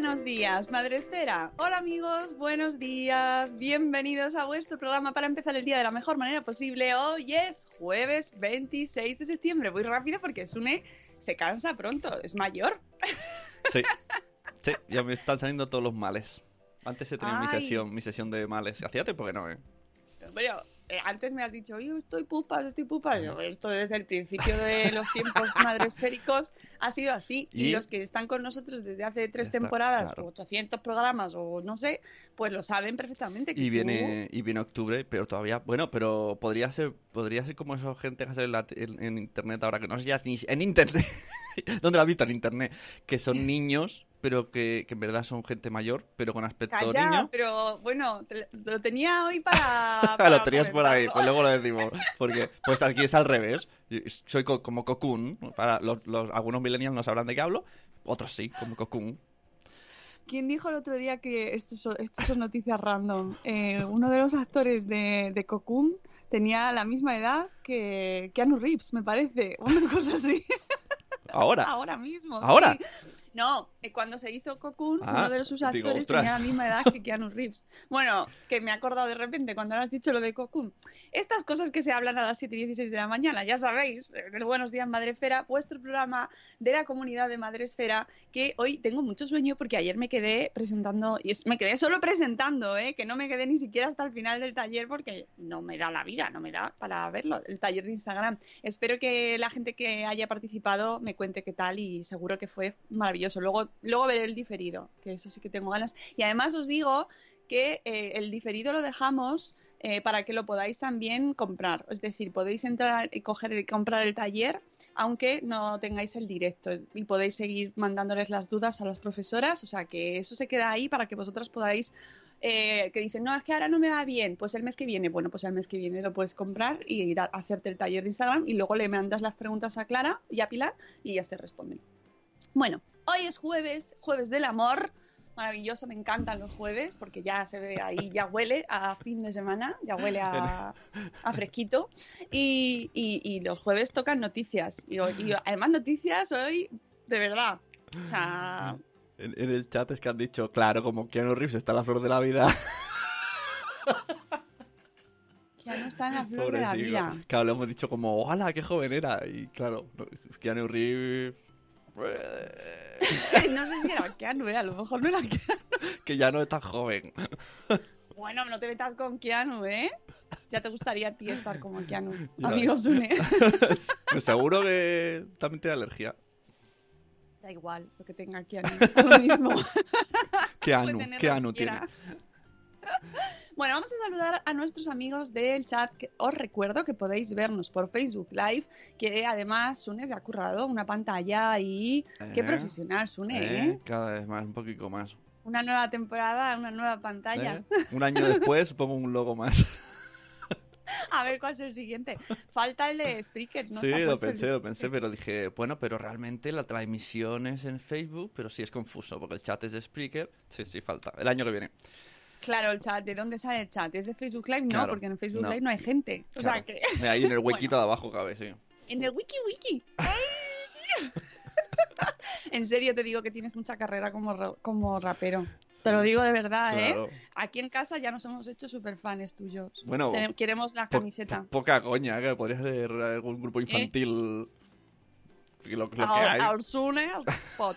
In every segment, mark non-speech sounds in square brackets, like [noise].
Buenos días, Madre Esfera. Hola amigos, buenos días. Bienvenidos a vuestro programa para empezar el día de la mejor manera posible. Hoy es jueves 26 de septiembre. Voy rápido porque Sune se cansa pronto, es mayor. Sí, sí, ya me están saliendo todos los males. Antes he tenido mi sesión, mi sesión de males. Hacía tiempo que no, ¿eh? Bueno, eh, antes me has dicho, yo estoy pupas, estoy pupas. Yo, esto desde el principio de los tiempos [laughs] madresféricos ha sido así. Y, Y- los que están con nosotros desde hace tres está, temporadas, claro. o 800 programas, o no sé, pues lo saben perfectamente. que Y tú- viene, y viene octubre, pero todavía, bueno, pero podría ser, podría ser como esa gente que sale en, la en- en internet ahora, que no sé ya ni en internet, [laughs] ¿dónde la has visto? En internet, que son [laughs] niños, pero que, que en verdad son gente mayor, pero con aspecto Calla, niño. pero bueno, te- lo tenía hoy [laughs] para. [laughs] lo tenías por ahí, pues luego lo decimos. [laughs] Porque pues aquí es al revés. Yo Soy co- como Cocoon. Para los, los- algunos millennials no sabrán de qué hablo, otros sí, como Cocoon. ¿Quién dijo el otro día que esto son, esto son noticias random? Eh, uno de los actores de, de Cocoon tenía la misma edad que Keanu Reeves, me parece. Una cosa así. Ahora. Ahora mismo. ¿Ahora? sí. No, eh, cuando se hizo Cocoon, Ah, uno de sus actores tenía la misma edad que Keanu Reeves. Bueno, que me he acordado de repente cuando has dicho lo de Cocoon. Estas cosas que se hablan a las 7 y 16 de la mañana, ya sabéis, en el Buenos Días Madresfera, vuestro programa de la comunidad de Madresfera, que hoy tengo mucho sueño porque ayer me quedé presentando, y me quedé solo presentando, ¿eh? que no me quedé ni siquiera hasta el final del taller porque no me da la vida, no me da para verlo, el taller de Instagram. Espero que la gente que haya participado me cuente qué tal y seguro que fue maravilloso. Luego, luego veré el diferido, que eso sí que tengo ganas. Y además os digo que eh, el diferido lo dejamos eh, para que lo podáis también comprar. Es decir, podéis entrar y coger y comprar el taller aunque no tengáis el directo y podéis seguir mandándoles las dudas a las profesoras. O sea que eso se queda ahí para que vosotras podáis eh, que dicen, no, es que ahora no me va bien, pues el mes que viene, bueno, pues el mes que viene lo puedes comprar y hacerte el taller de Instagram y luego le mandas las preguntas a Clara y a Pilar y ya se responden. Bueno, hoy es jueves, jueves del amor. Maravilloso, me encantan los jueves porque ya se ve ahí, ya huele a fin de semana, ya huele a, a fresquito. Y, y- y los jueves tocan noticias. Y, y además noticias hoy, de verdad. O sea, En, en el chat es que han dicho, claro, como Keanu Reeves está a la flor de la vida. Keanu está en la flor de la vida. Claro, le hemos dicho como, ¡hola, qué joven era! Y claro, Keanu Reeves... [laughs] no sé si era Keanu, ¿eh? a lo mejor no era Keanu. que ya no es tan joven. Bueno, no te metas con Keanu, ¿eh? Ya te gustaría a ti estar como Keanu. Ya. Amigo Sune. [laughs] Pues seguro que también tiene alergia. Da igual lo que tenga Keanu. lo mismo. Keanu, Keanu tiene. Bueno, vamos a saludar a nuestros amigos del chat. Que os recuerdo que podéis vernos por Facebook Live, que además Sune se ha currado una pantalla y qué Eh, profesional Sune, ¿eh? eh, Cada vez más, un poquito más. Una nueva temporada, una nueva pantalla. ¿eh? Un año [laughs] después pongo un logo más. A ver cuál es el siguiente. Falta el de Spreaker. ¿no? sí, lo pensé, lo pensé, pero dije, bueno, pero realmente la transmisión es en Facebook, pero sí es confuso, porque el chat es de Spreaker. Sí, sí, falta. El año que viene. Claro, el chat. ¿De dónde sale el chat? ¿Es de Facebook Live? No, Claro, porque en Facebook no. Live no hay gente. O sea que Ahí en el [laughs] huequito de abajo cabe, sí. en el wiki wiki. [laughs] en serio te digo que tienes mucha carrera como, ra- como rapero. Te lo digo de verdad, ¿eh? Aquí en casa ya nos hemos hecho super fans tuyos. Bueno, queremos la Po- camiseta. po- poca coña, ¿eh? que podría ser algún grupo infantil. Lo, lo que hay. al [laughs] pot.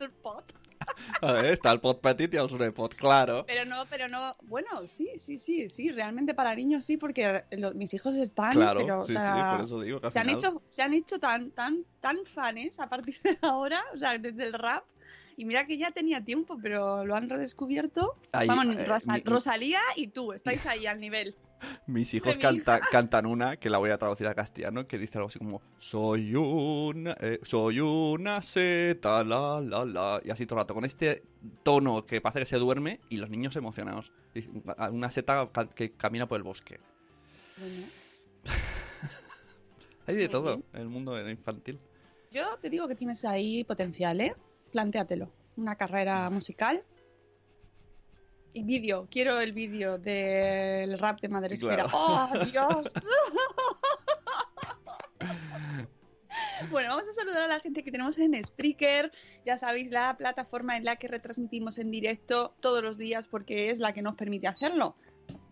El pot. [laughs] A ver, está el pot petit y el Sune pot, claro. Pero no, pero no. Bueno, sí, sí, sí, sí. Realmente para niños sí, porque lo- mis hijos están. Claro, pero, o sí, sea, sí, por eso digo que se han hecho, se han hecho tan, tan, tan fans a partir de [laughs] ahora, o sea, desde el rap. Y mira que ya tenía tiempo, pero lo han redescubierto. Ahí, Vamos, eh, Rosa- mi- Rosalía y tú, [laughs] estáis ahí al nivel. Mis hijos cantan una, que la voy a traducir a castellano, que dice algo así como Soy una, eh, soy una seta, la, la, la. Y así todo el rato, con este tono que parece que se duerme y los niños emocionados. Una seta que camina por el bosque. Bueno, [laughs] Hay de Muy todo bien. en el mundo infantil. yo te digo que tienes ahí potencial, ¿eh? Plantéatelo. Una carrera musical. Y vídeo, quiero el vídeo del rap de Madre. Claro. ¡Oh, [laughs] Dios! [laughs] Bueno, vamos a saludar a la gente que tenemos en Spreaker. Ya sabéis, la plataforma en la que retransmitimos en directo todos los días porque es la que nos permite hacerlo.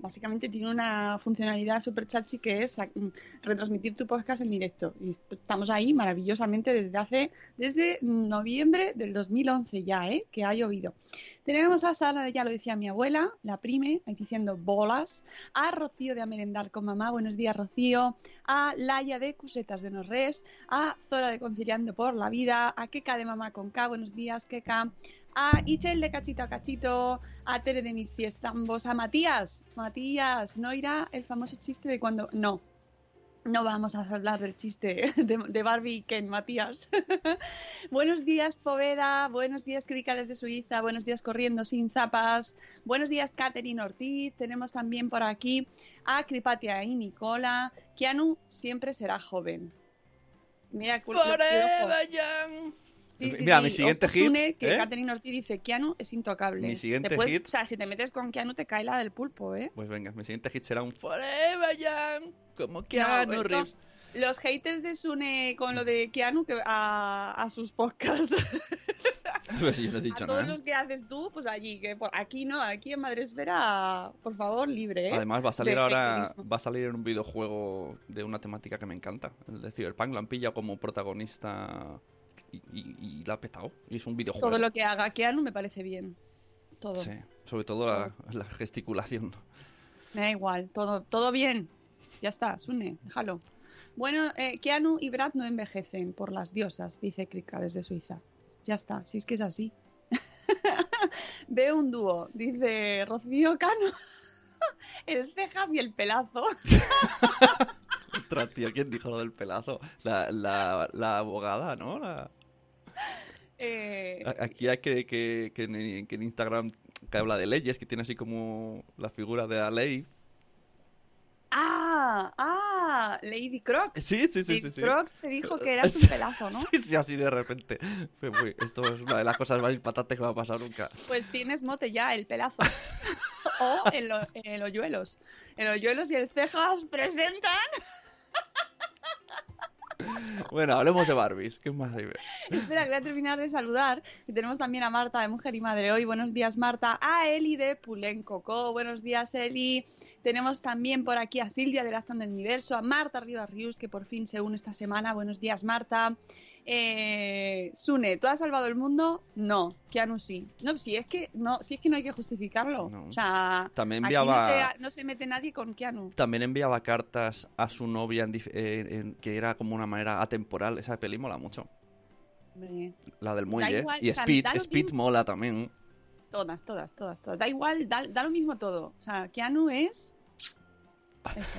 Básicamente tiene una funcionalidad súper chachi que es mm, retransmitir tu podcast en directo. Y estamos ahí maravillosamente desde hace, desde noviembre del 2011 ya, ¿eh? Que ha llovido. Tenemos a Sara, ya lo decía mi abuela, la prime, ahí diciendo bolas. A Rocío de Amerendar con Mamá, buenos días Rocío. A Laia de Cusetas de Norres. A Zora de Conciliando por la Vida. A Keka de Mamá con K, buenos días Keka. A Ichel de Cachito a Cachito. A Tere de Mis Pies Tambos. A Matías. Matías, ¿no irá el famoso chiste de cuando... No. No vamos a hablar del chiste de, de Barbie y Ken, Matías. [laughs] buenos días, Poveda. Buenos días, Krika desde Suiza. Buenos días, Corriendo sin zapas. Buenos días, Catherine Ortiz. Tenemos también por aquí a Cripatia y Nicola. Keanu siempre será joven. Mira, cu- Sí, sí, Mira, sí. mi siguiente Ojo, Sune, hit, que ¿eh? Catherine Ortiz dice, Keanu es intocable. Mi siguiente Te puedes- hit- O sea, si te metes con Keanu te cae la del pulpo, ¿eh? Pues venga, mi siguiente hit será un Forever Young, como Keanu esto- Reeves. Los haters de Sune con lo de Keanu que a, a sus podcasts. [laughs] Pues yo no he A dicho todos nada. los que haces tú, pues allí, que por aquí no, aquí en Madre Esfera, por favor, libre, ¿eh? Además va a salir de ahora, haterismo. va a salir en un videojuego de una temática que me encanta, el de Cyberpunk, lo han pillado como protagonista y, y- y la ha petado. Y es un videojuego. Todo lo que haga Keanu me parece bien. Todo. Sí, sobre todo la, la gesticulación. Me da igual, todo, todo bien. Ya está, Sune, déjalo. Bueno, eh, Keanu y Brad no envejecen por las diosas, dice Krika desde Suiza. Ya está, si es que es así. [laughs] Veo un dúo, dice Rocío Cano. [laughs] el cejas y el pelazo. [laughs] Ostras, tío, ¿quién dijo lo del pelazo? La, la, la abogada, ¿no? La- Eh, Aquí hay que, que, que en, que en Instagram que habla de leyes, que tiene así como la figura de la ley. ah, ah, Lady Crocs. Sí, sí, sí, Lady sí. sí. Crocs te dijo que eras un [laughs] pelazo, ¿no? Sí, sí, así de repente. Fue muy- esto es una de las cosas más impactantes que me ha pasado nunca. Pues tienes mote ya, el pelazo. [laughs] o el, el hoyuelos. El hoyuelos y el cejas presentan. Bueno, hablemos de Barbies. ¿Qué más hay? Espera, voy a terminar de saludar. Y tenemos también a Marta de Mujer y Madre hoy. Buenos días, Marta. A Eli de Pulencoco. Buenos días, Eli. Tenemos también por aquí a Silvia de la del Universo, a Marta Rivas Rius, que por fin se une esta semana. Buenos días, Marta. Eh, Sune, ¿tú has salvado el mundo? No. Keanu sí. No, si es que no, si es que no hay que justificarlo. No. O sea, También aquí enviaba- no, se, no se mete nadie con Keanu. También enviaba cartas a su novia en eh, en- que era como una manera atemporal. Esa peli mola mucho. Hombre, La del muelle. igual, y o sea, Speed, Speed mismo. mola también. Todas, todas, todas, todas. Da igual, da, da lo mismo todo. O sea, Keanu es. Eso.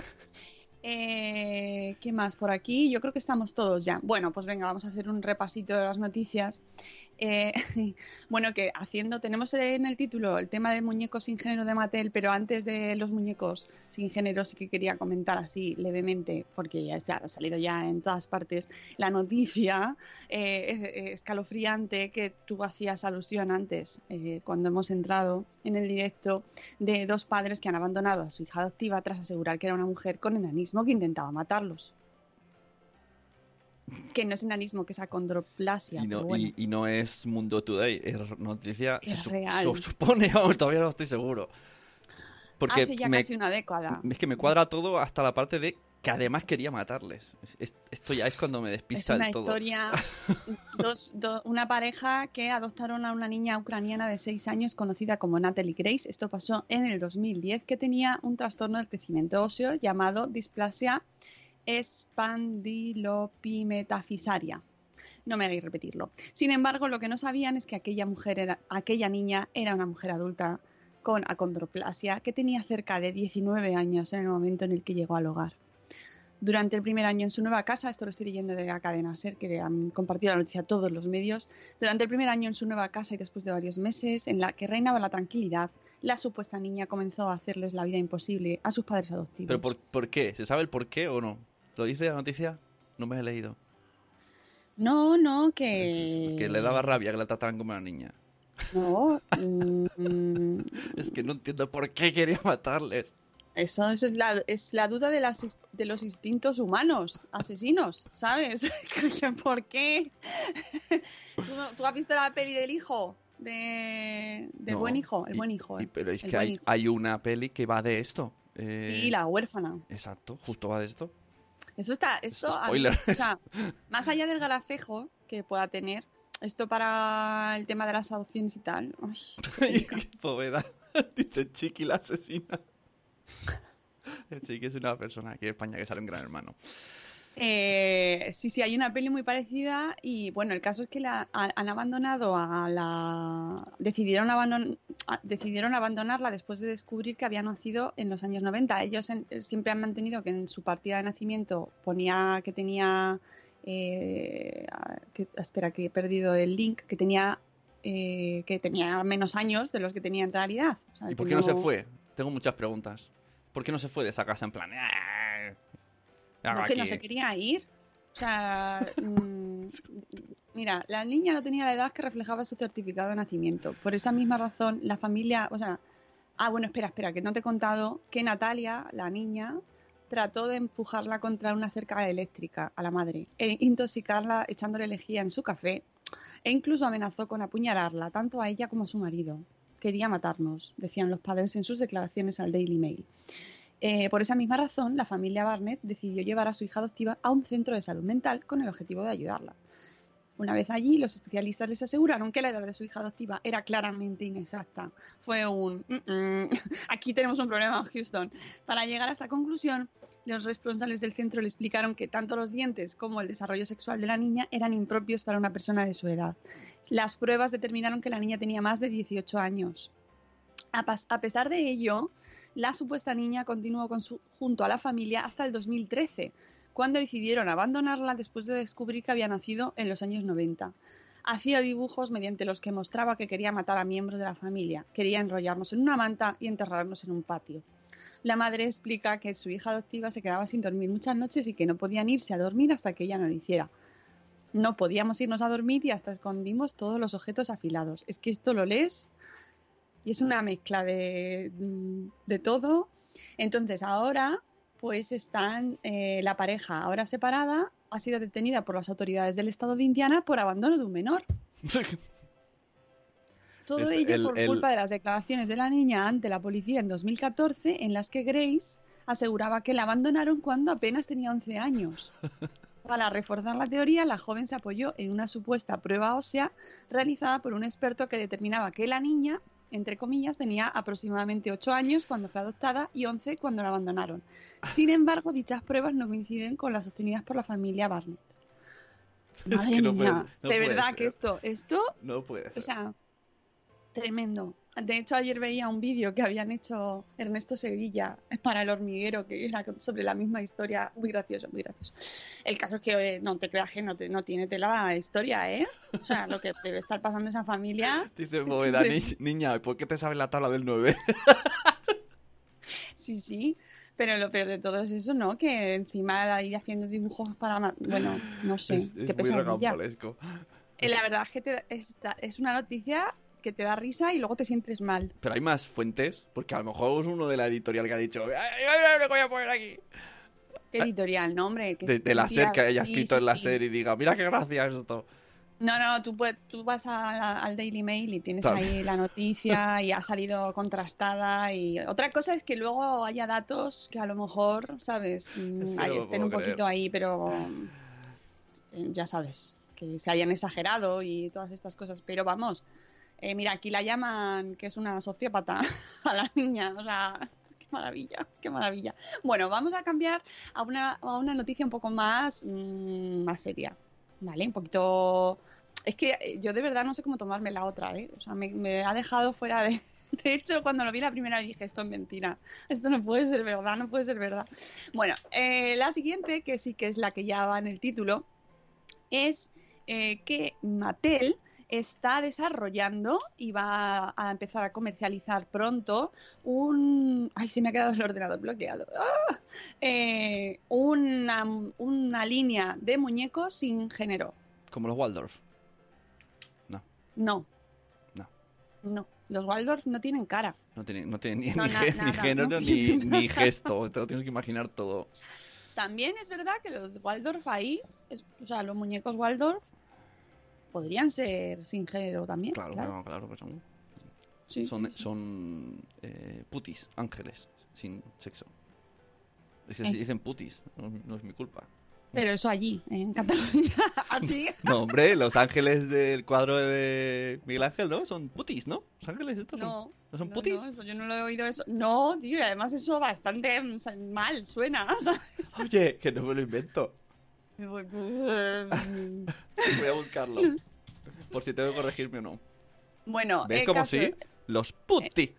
Eh, ¿Qué más por aquí? Yo creo que estamos todos ya. Bueno, pues venga, vamos a hacer un repasito de las noticias. Eh, [laughs] bueno, que haciendo, tenemos en el título el tema de muñecos sin género de Mattel, pero antes de los muñecos sin género sí que quería comentar así levemente, porque ya se ha salido ya en todas partes, la noticia eh, escalofriante que tú hacías alusión antes, cuando hemos entrado en el directo, de dos padres que han abandonado a su hija adoptiva tras asegurar que era una mujer con enanismo que intentaba matarlos. Que no es enanismo, que es acondroplasia. Y no, pero bueno. y, y no es Mundo Today, es noticia. Es se, real. supone, [laughs] vamos, todavía no estoy seguro. Porque Hace ya me, casi una década. es que me cuadra todo hasta la parte de que además quería matarles. Es- esto ya es cuando me Es despista una del todo. historia, [laughs] dos, do- una pareja que adoptaron a una niña ucraniana de 6 años conocida como Natalie Grace. Esto pasó en el 2010, que tenía un trastorno del crecimiento óseo llamado displasia espandilopimetafisaria. No me hagáis repetirlo. Sin embargo, lo que no sabían es que aquella mujer era, aquella niña era una mujer adulta con acondroplasia que tenía cerca de 19 años en el momento en el que llegó al hogar. Durante el primer año en su nueva casa, esto lo estoy leyendo de la cadena SER, que han compartido la noticia a todos los medios, durante el primer año en su nueva casa y después de varios meses en la que reinaba la tranquilidad, la supuesta niña comenzó a hacerles la vida imposible a sus padres adoptivos. ¿Pero por, por qué? ¿Se sabe el por qué o no? ¿Lo dice la noticia? No me he leído. No, no, que... Que le daba rabia que la trataran como una niña. No, [laughs] mm, Es que no entiendo por qué quería matarles. Eso, eso es, la, es la duda de, las, de los instintos humanos, asesinos, ¿sabes? [laughs] ¿Por qué? [laughs] ¿Tú, has visto la peli del hijo? De, del No, buen hijo, el y- buen hijo. y- ¿eh? pero es que hay, hay una peli que va de esto. Eh, Y la huérfana. Exacto, justo va de esto. Eso está, esto, mí- spoiler. o sea, [laughs] más allá del galacejo que pueda tener, esto para el tema de las adopciones y tal, ay, poveda. Dice Chiqui la asesina. [laughs] Chiqui es una persona aquí en España que sale un gran hermano. Eh, sí, sí, hay una peli muy parecida y bueno, el caso es que la, ha- han abandonado a la... Decidieron, abandon- a- decidieron abandonarla después de descubrir que había nacido en los años 90. Ellos en- siempre han mantenido que en su partida de nacimiento ponía que tenía... eh, que- espera, que he perdido el link, que tenía... eh, que tenía menos años de los que tenía en realidad. O sea, ¿Y por qué no se fue? Tengo muchas preguntas. ¿Por qué no se fue de esa casa en plan? "Ah, hago No, que no aquí"? se quería ir. O sea, [laughs] mm, mira, la niña no tenía la edad que reflejaba su certificado de nacimiento. Por esa misma razón, la familia, o sea, ah, bueno, espera, espera, que no te he contado que Natalia, la niña, trató de empujarla contra una cerca eléctrica a la madre, e intoxicarla echándole lejía en su café, e incluso amenazó con apuñalarla, tanto a ella como a su marido. Quería matarnos, decían los padres en sus declaraciones al Daily Mail. Eh, por esa misma razón, la familia Barnett decidió llevar a su hija adoptiva a un centro de salud mental con el objetivo de ayudarla. Una vez allí, los especialistas les aseguraron que la edad de su hija adoptiva era claramente inexacta. Fue un... "Mm, mm, [laughs] aquí tenemos un problema, Houston. Para llegar a esta conclusión, los responsables del centro le explicaron que tanto los dientes como el desarrollo sexual de la niña eran impropios para una persona de su edad. Las pruebas determinaron que la niña tenía más de 18 años. A, a pesar de ello, la supuesta niña continuó con su- junto a la familia hasta el 2013, cuando decidieron abandonarla después de descubrir que había nacido en los años 90. Hacía dibujos mediante los que mostraba que quería matar a miembros de la familia, quería enrollarnos en una manta y enterrarnos en un patio. La madre explica que su hija adoptiva se quedaba sin dormir muchas noches y que no podían irse a dormir hasta que ella no lo hiciera. No podíamos irnos a dormir y hasta escondimos todos los objetos afilados. Es que esto lo lees y es una mezcla de, mm, de todo. Entonces ahora pues están eh, la pareja ahora separada ha sido detenida por las autoridades del estado de Indiana por abandono de un menor. [laughs] Todo Este, ello el- por el- culpa de las declaraciones de la niña ante la policía en 2014, en las que Grace aseguraba que la abandonaron cuando apenas tenía 11 años. [laughs] Para reforzar la teoría, la joven se apoyó en una supuesta prueba ósea realizada por un experto que determinaba que la niña, entre comillas, tenía aproximadamente 8 años cuando fue adoptada y 11 cuando la abandonaron. Sin embargo, dichas pruebas no coinciden con las sostenidas por la familia Barnett. [laughs] Es Madre que no mía, puede- no de verdad ser. que esto, esto No puede ser. o sea, tremendo. De hecho, ayer veía un vídeo que habían hecho Ernesto Sevilla para el hormiguero, que era sobre la misma historia. Muy gracioso, muy gracioso. El caso es que eh, no te creas que no, te- no tiene tela la historia, ¿eh? O sea, lo que debe estar pasando esa familia. [laughs] Dice Bóveda. "Ni- [laughs] niña, ¿por qué te sabes la tabla del 9? Sí, sí. Pero lo peor de todo es eso, ¿no? Que encima ahí haciendo dibujos para. Bueno, no sé. es, es qué muy pesadilla. Eh, La verdad es que te- es, es una noticia que te da risa y luego te sientes mal. Pero hay más fuentes, porque a lo mejor es uno de la editorial que ha dicho, "Ay, voy a poner aquí. ¿Qué editorial, no, hombre? De, de la SER que haya escrito sí, en la sí. SER y diga, mira qué gracia esto. No, no, tú, tú vas a al Daily Mail y tienes ahí la noticia [laughs] y ha salido contrastada. Y otra cosa es que luego haya datos que a lo mejor, ¿sabes? Mm, Es que ahí no lo estén un poquito ahí, pero este, ya sabes, que se hayan exagerado y todas estas cosas. Pero vamos, eh, mira, aquí la llaman que es una sociópata [laughs] a la niña, o sea, qué maravilla, qué maravilla. Bueno, vamos a cambiar a una, a una noticia un poco más, mm, más seria, ¿vale? Un poquito... Es que eh, yo de verdad no sé cómo tomarme la otra, ¿eh? O sea, me, ha dejado fuera de... [laughs] De hecho, cuando lo vi la primera dije, esto es mentira, esto no puede ser verdad, no puede ser verdad. Bueno, eh, la siguiente, que sí que es la que ya va en el título, es que Mattel está desarrollando y va a empezar a comercializar pronto un... Ay, se me ha quedado el ordenador bloqueado. ¡Ah! Eh, una, una línea de muñecos sin género. Como los Waldorf. No. No. No. Los Waldorf no tienen cara. No tiene, no tiene ni, No, ni na- ge- ni nada, género [laughs] no ni, gesto. Te lo tienes que imaginar todo. También es verdad que los Waldorf ahí, es- o sea, los muñecos Waldorf podrían ser sin género también. Claro, claro, claro que son. Sí, Son, sí, son eh, putis, ángeles, sin sexo. Es que Eh. se dicen putis, no, no es mi culpa. Pero eso allí, en Cataluña. [laughs] Allí. No, hombre, los ángeles del cuadro de Miguel Ángel, ¿no? Son putis, ¿no? Los ángeles estos son- No. ¿no son putis. no, eso yo no lo he oído eso. No, tío, y además eso bastante mm, mal suena, [laughs] ¿sabes? Oye, que no me lo invento. [laughs] [laughs] Voy a buscarlo. Por si tengo que corregirme o no. Bueno, ¿Ves el cómo caso- sí? Los putti.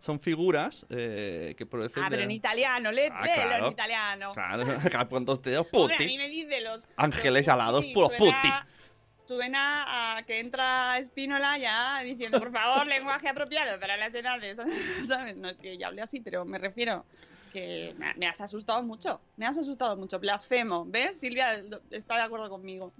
Son figuras eh, que proceden Ah, pero de- en italiano, lee, Ah, claro. en italiano. Claro, [laughs] cuántos dedos Hombre, a putti. mí me dice los... Ángeles los alados, putti, puros putti. Suena a que entra Espínola ya diciendo, por favor, lenguaje apropiado para las edades. [laughs] ¿Sabes? No es que ya hable así, pero me refiero que me, has asustado mucho. Me has asustado mucho. Blasfemo. ¿Ves? Silvia está de acuerdo conmigo.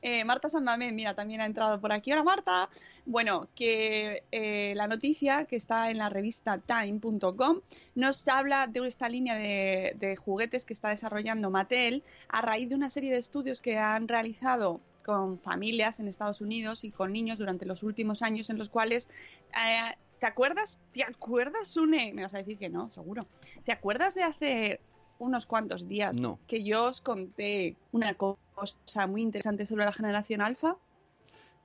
Eh, Marta Sandamé, mira, también ha entrado por aquí. Hola, Marta. Bueno, que eh, la noticia que está en la revista time.com nos habla de esta línea de, de juguetes que está desarrollando Mattel a raíz de una serie de estudios que han realizado con familias en Estados Unidos y con niños durante los últimos años en los cuales eh, ¿te acuerdas? ¿Te acuerdas, Une? Me vas a decir que no, seguro. ¿Te acuerdas de hace unos cuantos días No. que yo os conté una cosa muy interesante sobre la generación alfa?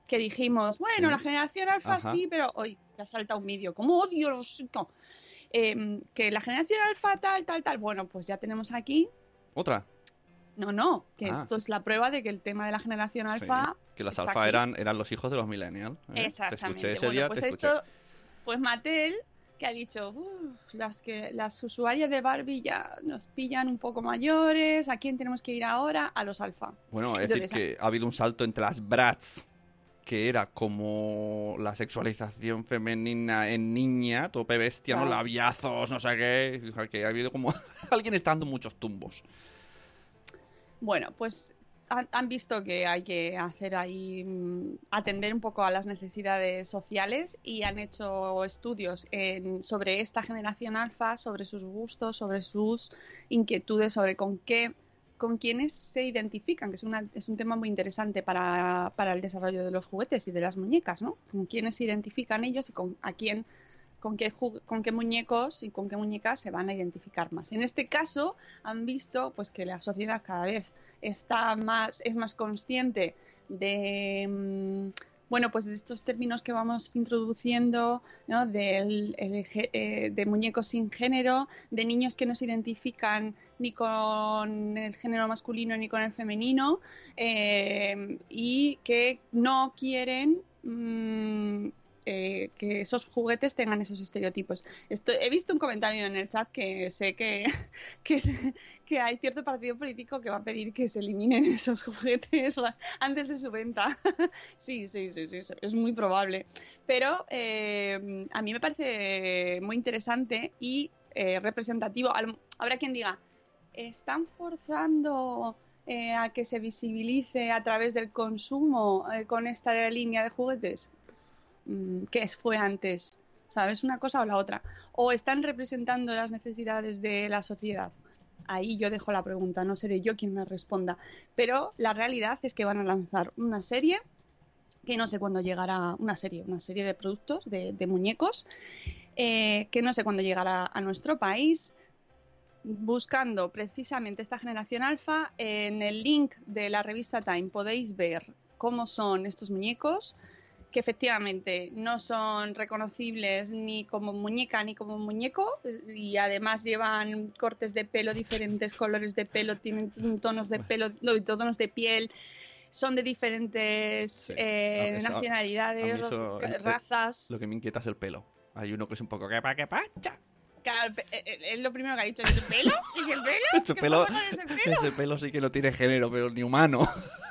Que dijimos, bueno, Sí. la generación alfa Ajá. sí, pero hoy ya salta un vídeo, como odio los no. Em, que la generación alfa tal, tal, tal. Bueno, pues ya tenemos aquí. Otra. No, no, que Ah. esto es la prueba de que el tema de la generación alfa Sí, que los está alfa eran, eran los hijos de los millennials. ¿eh? Te Exactamente. escuché ese bueno, día, pues te escuché. Pues Mattel, que ha dicho, "Uf, las que las usuarias de Barbie ya nos pillan un poco mayores, ¿a quién tenemos que ir ahora? A los alfa. Bueno, es decir, que ha habido un salto entre las brats, que era como la sexualización femenina en niña, tope bestia, ¿no? Claro. Labiazos, no sé qué. que ha habido como. [laughs] Alguien está dando muchos tumbos. Bueno, pues han, visto que hay que hacer ahí, mm, atender un poco a las necesidades sociales y han hecho estudios en- sobre esta generación alfa, sobre sus gustos, sobre sus inquietudes, sobre con qué con quienes se identifican, que es, una, es un tema muy interesante para, para, el desarrollo de los juguetes y de las muñecas, ¿no? Con quiénes se identifican ellos y con a quién, con qué, con qué muñecos y con qué muñecas se van a identificar más. En este caso, han visto pues que la sociedad cada vez está más, es más consciente de mm, bueno, pues de estos términos que vamos introduciendo, ¿no? de, eh, de muñecos sin género, de niños que no se identifican ni con el género masculino ni con el femenino eh, y que no quieren mm, eh, que esos juguetes tengan esos estereotipos. he visto un comentario en el chat que sé [laughs] que, que, hay cierto partido político que va a pedir que se eliminen [laughs] esos juguetes [laughs] antes de su venta. sí, sí, sí, sí, es muy probable. Pero eh, a mí me parece muy interesante y eh, representativo. Habrá quien diga, están forzando... a que se visibilice a través del consumo con esta línea de juguetes? Mm, qué fue antes, ¿sabes? Una cosa o la otra. O están representando las necesidades de la sociedad. Ahí yo dejo la pregunta, no seré yo quien la responda. Pero la realidad es que van a lanzar una serie que no sé cuándo llegará, una serie, una serie de productos, de, muñecos, eh, que no sé cuándo llegará a nuestro país buscando precisamente esta generación alfa, en el link de la revista Time podéis ver cómo son estos muñecos, que efectivamente no son reconocibles ni como muñeca ni como muñeco y además llevan cortes de pelo diferentes, colores de pelo, tienen tonos de pelo, tonos de piel, son de diferentes eh, nacionalidades, razas. Lo que me inquieta es el pelo. Hay uno que es un poco que pa que pacha. Eh, eh, es lo primero que ha dicho, ¿es el pelo? ¿Es el pelo? [laughs] Ese pelo, ese pelo sí que no tiene género, pero ni humano. [laughs]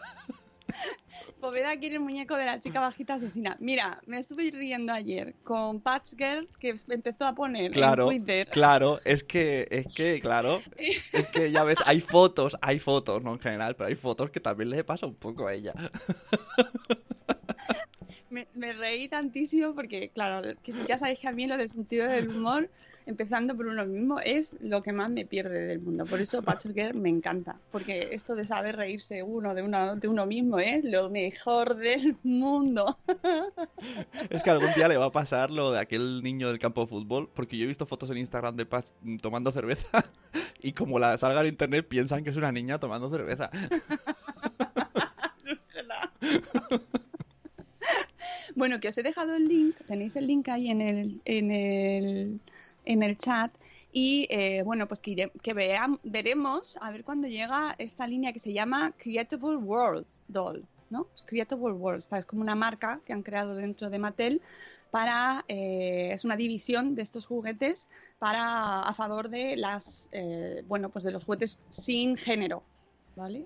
Poveda quiere el muñeco de la chica bajita asesina. Mira, me estuve riendo ayer con Patch Girl que empezó a poner claro, en Twitter. Claro, es que, es que, claro, [laughs] es que ya ves, hay fotos, hay fotos, no en general, pero hay fotos que también le pasa un poco a ella. [laughs] Me, me reí tantísimo porque, claro, ya sabéis que a mí lo del sentido del humor empezando por uno mismo, es lo que más me pierde del mundo. Por eso [laughs] Patchwork Girl me encanta, porque esto de saber reírse uno de, uno de uno mismo es lo mejor del mundo. [laughs] Es que algún día le va a pasar lo de aquel niño del campo de fútbol, porque yo he visto fotos en Instagram de Patch tomando cerveza [laughs] y como la salga en internet piensan que es una niña tomando cerveza. Bueno, que os he dejado el link, tenéis el link ahí en el, en el en el chat. Y eh, bueno, pues que, que veremos a ver cuándo llega esta línea que se llama Creatable World Doll. ¿no? Creatable World, es como una marca que han creado dentro de Mattel para, eh, es una división de estos juguetes para, a favor de las, eh, bueno, pues de los juguetes sin género, ¿vale?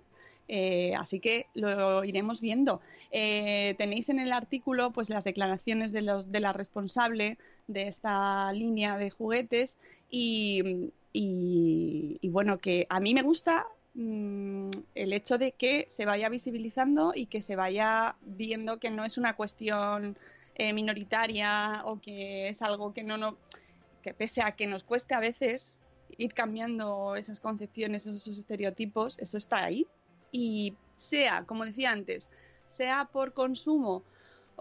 Eh, así que lo iremos viendo. Eh, tenéis en el artículo pues las declaraciones de, los, de la responsable de esta línea de juguetes y, bueno, que a mí me gusta mm, el hecho de que se vaya visibilizando y que se vaya viendo que no es una cuestión eh, minoritaria o que es algo que no, no, que pese a que nos cueste a veces ir cambiando esas concepciones, esos estereotipos, eso está ahí y sea, como decía antes, sea por consumo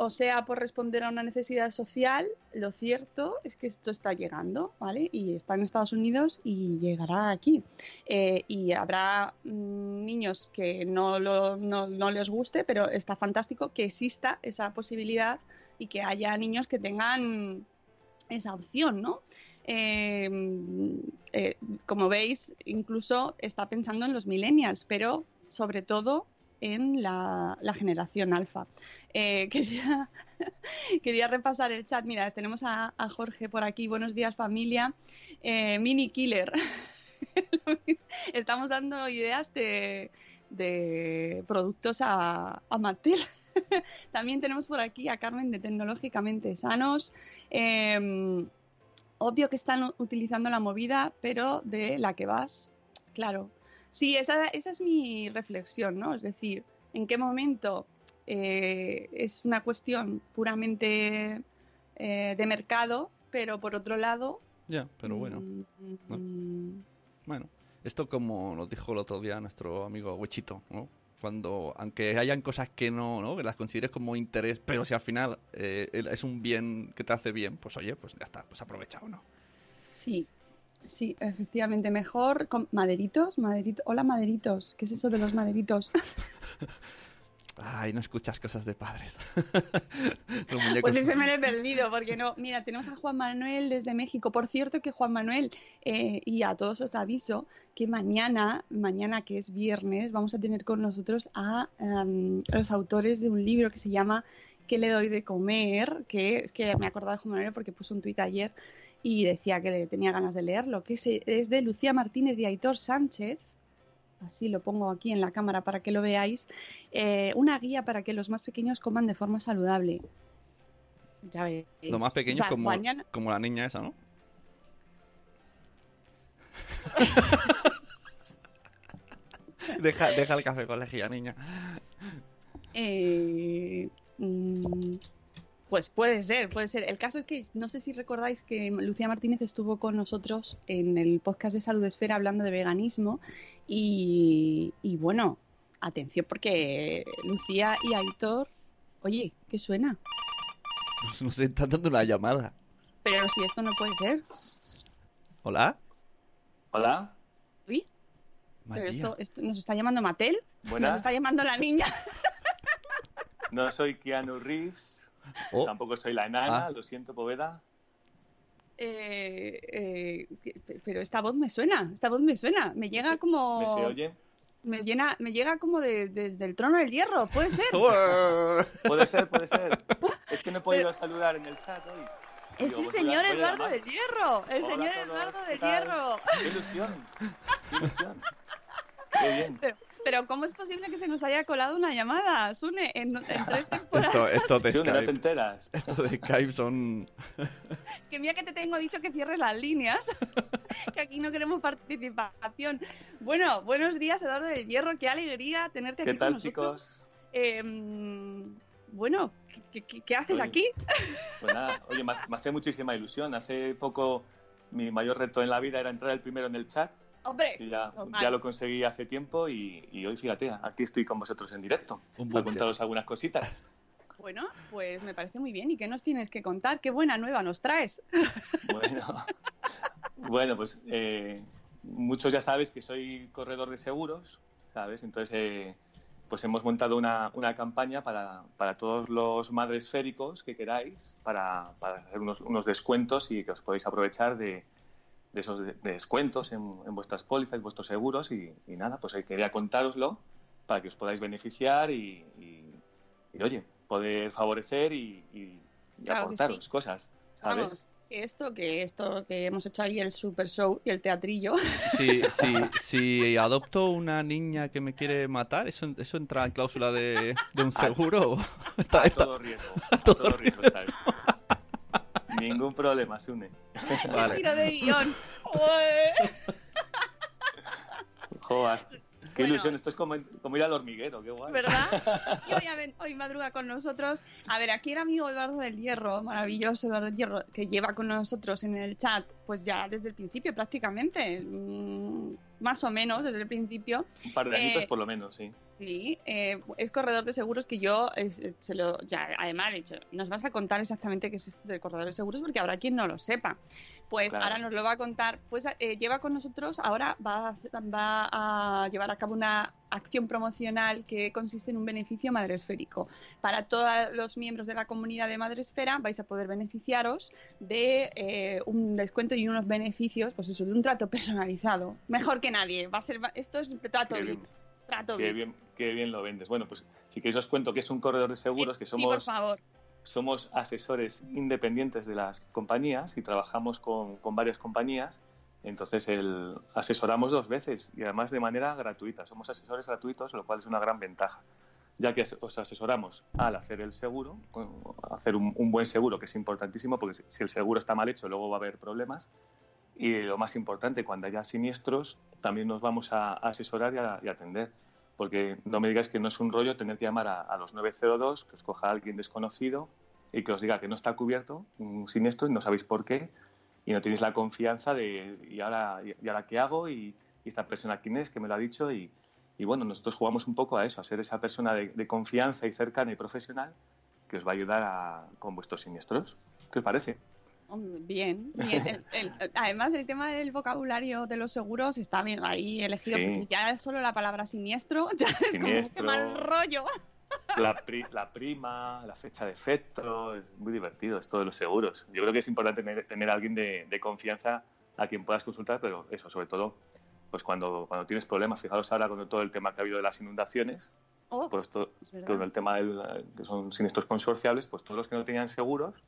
o sea por responder a una necesidad social, lo cierto es que esto está llegando, ¿vale? Y está en Estados Unidos y llegará aquí. Eh, y habrá mm, niños que no, lo, no, no, les guste, pero está fantástico que exista esa posibilidad y que haya niños que tengan esa opción, ¿no? Eh, eh, como veis, incluso está pensando en los millennials, pero sobre todo en la, generación alfa. Eh, [laughs] quería, quería, repasar el chat. Mira, tenemos a, Jorge por aquí. Buenos días, familia. Eh, mini Killer. [laughs] Estamos dando ideas de, productos a, a Mattel. [laughs] También tenemos por aquí a Carmen de Tecnológicamente Sanos. Em, obvio que están utilizando la movida, pero de la que vas, claro, Sí, esa, esa es mi reflexión, ¿no? Es decir, ¿en qué momento eh, es una cuestión puramente eh, de mercado, pero por otro lado... Ya, pero bueno. Mm, bueno. Esto como nos dijo el otro día nuestro amigo Huechito, ¿no? Cuando, aunque hayan cosas que no, ¿no? Que las consideres como interés, pero si al final eh, es un bien que te hace bien, pues oye, pues ya está, pues aprovecha o no. Sí, sí, efectivamente, mejor con maderitos, maderitos. Hola, maderitos. ¿Qué es eso de los maderitos? [laughs] Ay, no escuchas cosas de padres. [laughs] Pues ese me lo he [laughs] perdido, porque no. Mira, tenemos a Juan Manuel desde México. Por cierto, que Juan Manuel, eh, y a todos os aviso que mañana, mañana que es viernes, vamos a tener con nosotros a em, los autores de un libro que se llama ¿Qué le doy de comer? Que es que me he acordado de Juan Manuel porque puso un tuit ayer y decía que le tenía ganas de leerlo, que es, de Lucía Martínez y Aitor Sánchez. Así lo pongo aquí en la cámara para que lo veáis. eh, una guía para que los más pequeños coman de forma saludable. Ya veis. Lo más pequeño O sea, como, mañana- como la niña esa, ¿no? [laughs] deja, deja el café con lejía, niña. Eh, mm, pues puede ser, puede ser. El caso es que no sé si recordáis que Lucía Martínez estuvo con nosotros en el podcast de Salud Esfera hablando de veganismo y, y bueno, atención porque Lucía y Aitor, oye, ¿qué suena? [laughs] Nos, nos están dando una llamada. Pero si esto no puede ser. ¿Hola? Hola, Uy, pero esto, esto- nos está llamando Matel, nos está llamando la niña. No soy Keanu Reeves, [laughs] Oh, tampoco soy la enana, Ah. lo siento, Poveda. Eh, eh, pero esta voz me suena, esta voz me suena, me llega como... ¿Me se oye? Me, llena, me llega como de- desde el trono del hierro, puede ser. [laughs] Puede ser, puede ser. [laughs] Es que no he podido saludar en el chat hoy. Es el pues señor Eduardo del Hierro, el Hola señor Eduardo ¿qué del? Hierro. ¡Qué ilusión! ¡Qué ilusión! ¡Qué bien! Pero ¿cómo es posible que se nos haya colado una llamada, Sune, en, en tres [laughs] temporadas? esto, esto de Sí, no te Skype. enteras. Esto de Skype son... [laughs] Que mira que te tengo dicho que cierres las líneas, [laughs] que aquí no queremos participación. Bueno, buenos días, Eduardo del Hierro, qué alegría tenerte ¿Qué aquí con tal, nosotros. chicos? Eh, mm, bueno, ¿qué, qué- qué haces Oye. aquí? Pues nada, oye, me, me hace muchísima ilusión. Hace poco mi mayor reto en la vida era entrar el primero en el chat. Hombre, ya, ya lo conseguí hace tiempo y, y hoy, fíjate, aquí estoy con vosotros en directo. Para contaros algunas cositas. bueno, pues me parece muy bien. ¿Y qué nos tienes que contar? ¿Qué buena nueva nos traes? Bueno, [laughs] bueno pues eh, muchos ya sabéis que soy corredor de seguros, ¿sabes? Entonces, eh, pues hemos montado una, una campaña para, para todos los madres féricos que queráis, para, para hacer unos, unos descuentos y que os podéis aprovechar de, de esos de- de descuentos en, en vuestras pólizas, vuestros seguros y, y nada, pues quería contároslo para que os podáis beneficiar y, y- y, oye, poder favorecer y, y- y Claro que aportaros sí. cosas, ¿sabes? Vamos, que esto, que esto que hemos hecho ahí el super show y el teatrillo. [laughs] Si, si, si adopto una niña que me quiere matar, ¿eso, eso entra en cláusula de, de un seguro? [laughs] Está- a está- todo riesgo. A todo, riesgo está eso. Ningún problema, Sune. [laughs] Vale. Giro de guion. [laughs] Joder, qué Bueno. ilusión. Esto es como, como ir al hormiguero, qué guay. ¿Verdad? [laughs] Y hoy, ver, hoy madruga con nosotros. A ver, aquí el amigo Eduardo del Hierro, maravilloso Eduardo del Hierro, que lleva con nosotros en el chat, pues ya desde el principio prácticamente, mm, más o menos desde el principio. Un par de añitos Eh, por lo menos, sí. Sí, eh, es corredor de seguros que yo eh, se lo, ya, además he dicho, nos vas a contar exactamente qué es esto corredor de seguros porque habrá quien no lo sepa. Pues Claro. ahora nos lo va a contar. Pues eh, lleva con nosotros, ahora va a, va a llevar a cabo una acción promocional que consiste en un beneficio madresférico. Para todos los miembros de la comunidad de Madresfera vais a poder beneficiaros de eh, un descuento y unos beneficios, pues eso, de un trato personalizado. Mejor que nadie. Va a ser, esto es trato bien, Trato qué bien. qué bien lo vendes. Bueno, pues si queréis os cuento que es un corredor de seguros, que Sí, por somos, favor. somos asesores independientes de las compañías y trabajamos con, con varias compañías. Entonces el, asesoramos dos veces y además de manera gratuita. Somos asesores gratuitos, lo cual es una gran ventaja, ya que os asesoramos al hacer el seguro, hacer un, un buen seguro, que es importantísimo, porque si el seguro está mal hecho luego va a haber problemas. Y lo más importante, cuando haya siniestros, también nos vamos a, a asesorar y a, y atender. Porque no me digáis que no es un rollo tener que llamar a, a los 902, que os coja a alguien desconocido y que os diga que no está cubierto un siniestro y no sabéis por qué y no tenéis la confianza de ¿y ahora, y ahora qué hago? Y, ¿y esta persona quién es? que me lo ha dicho? Y, y bueno, nosotros jugamos un poco a eso, a ser esa persona de, de confianza y cercana y profesional que os va a ayudar a, con vuestros siniestros. ¿Qué os parece? Hombre, Bien, bien. El- el- además, el tema del vocabulario de los seguros está bien ahí elegido, Sí. porque ya solo la palabra siniestro [laughs] ya es como que Siniestro. mal rollo. La, pri- la prima, la fecha de efecto, es muy divertido esto de los seguros. Yo creo que es importante tener, tener a alguien de, de confianza a quien puedas consultar, pero eso, sobre todo, pues cuando, cuando tienes problemas. Fijaros ahora con todo el tema que ha habido de las inundaciones, Oh, pues to- es verdad. todo el tema del, que son siniestros consorciables, pues todos los que no tenían seguros,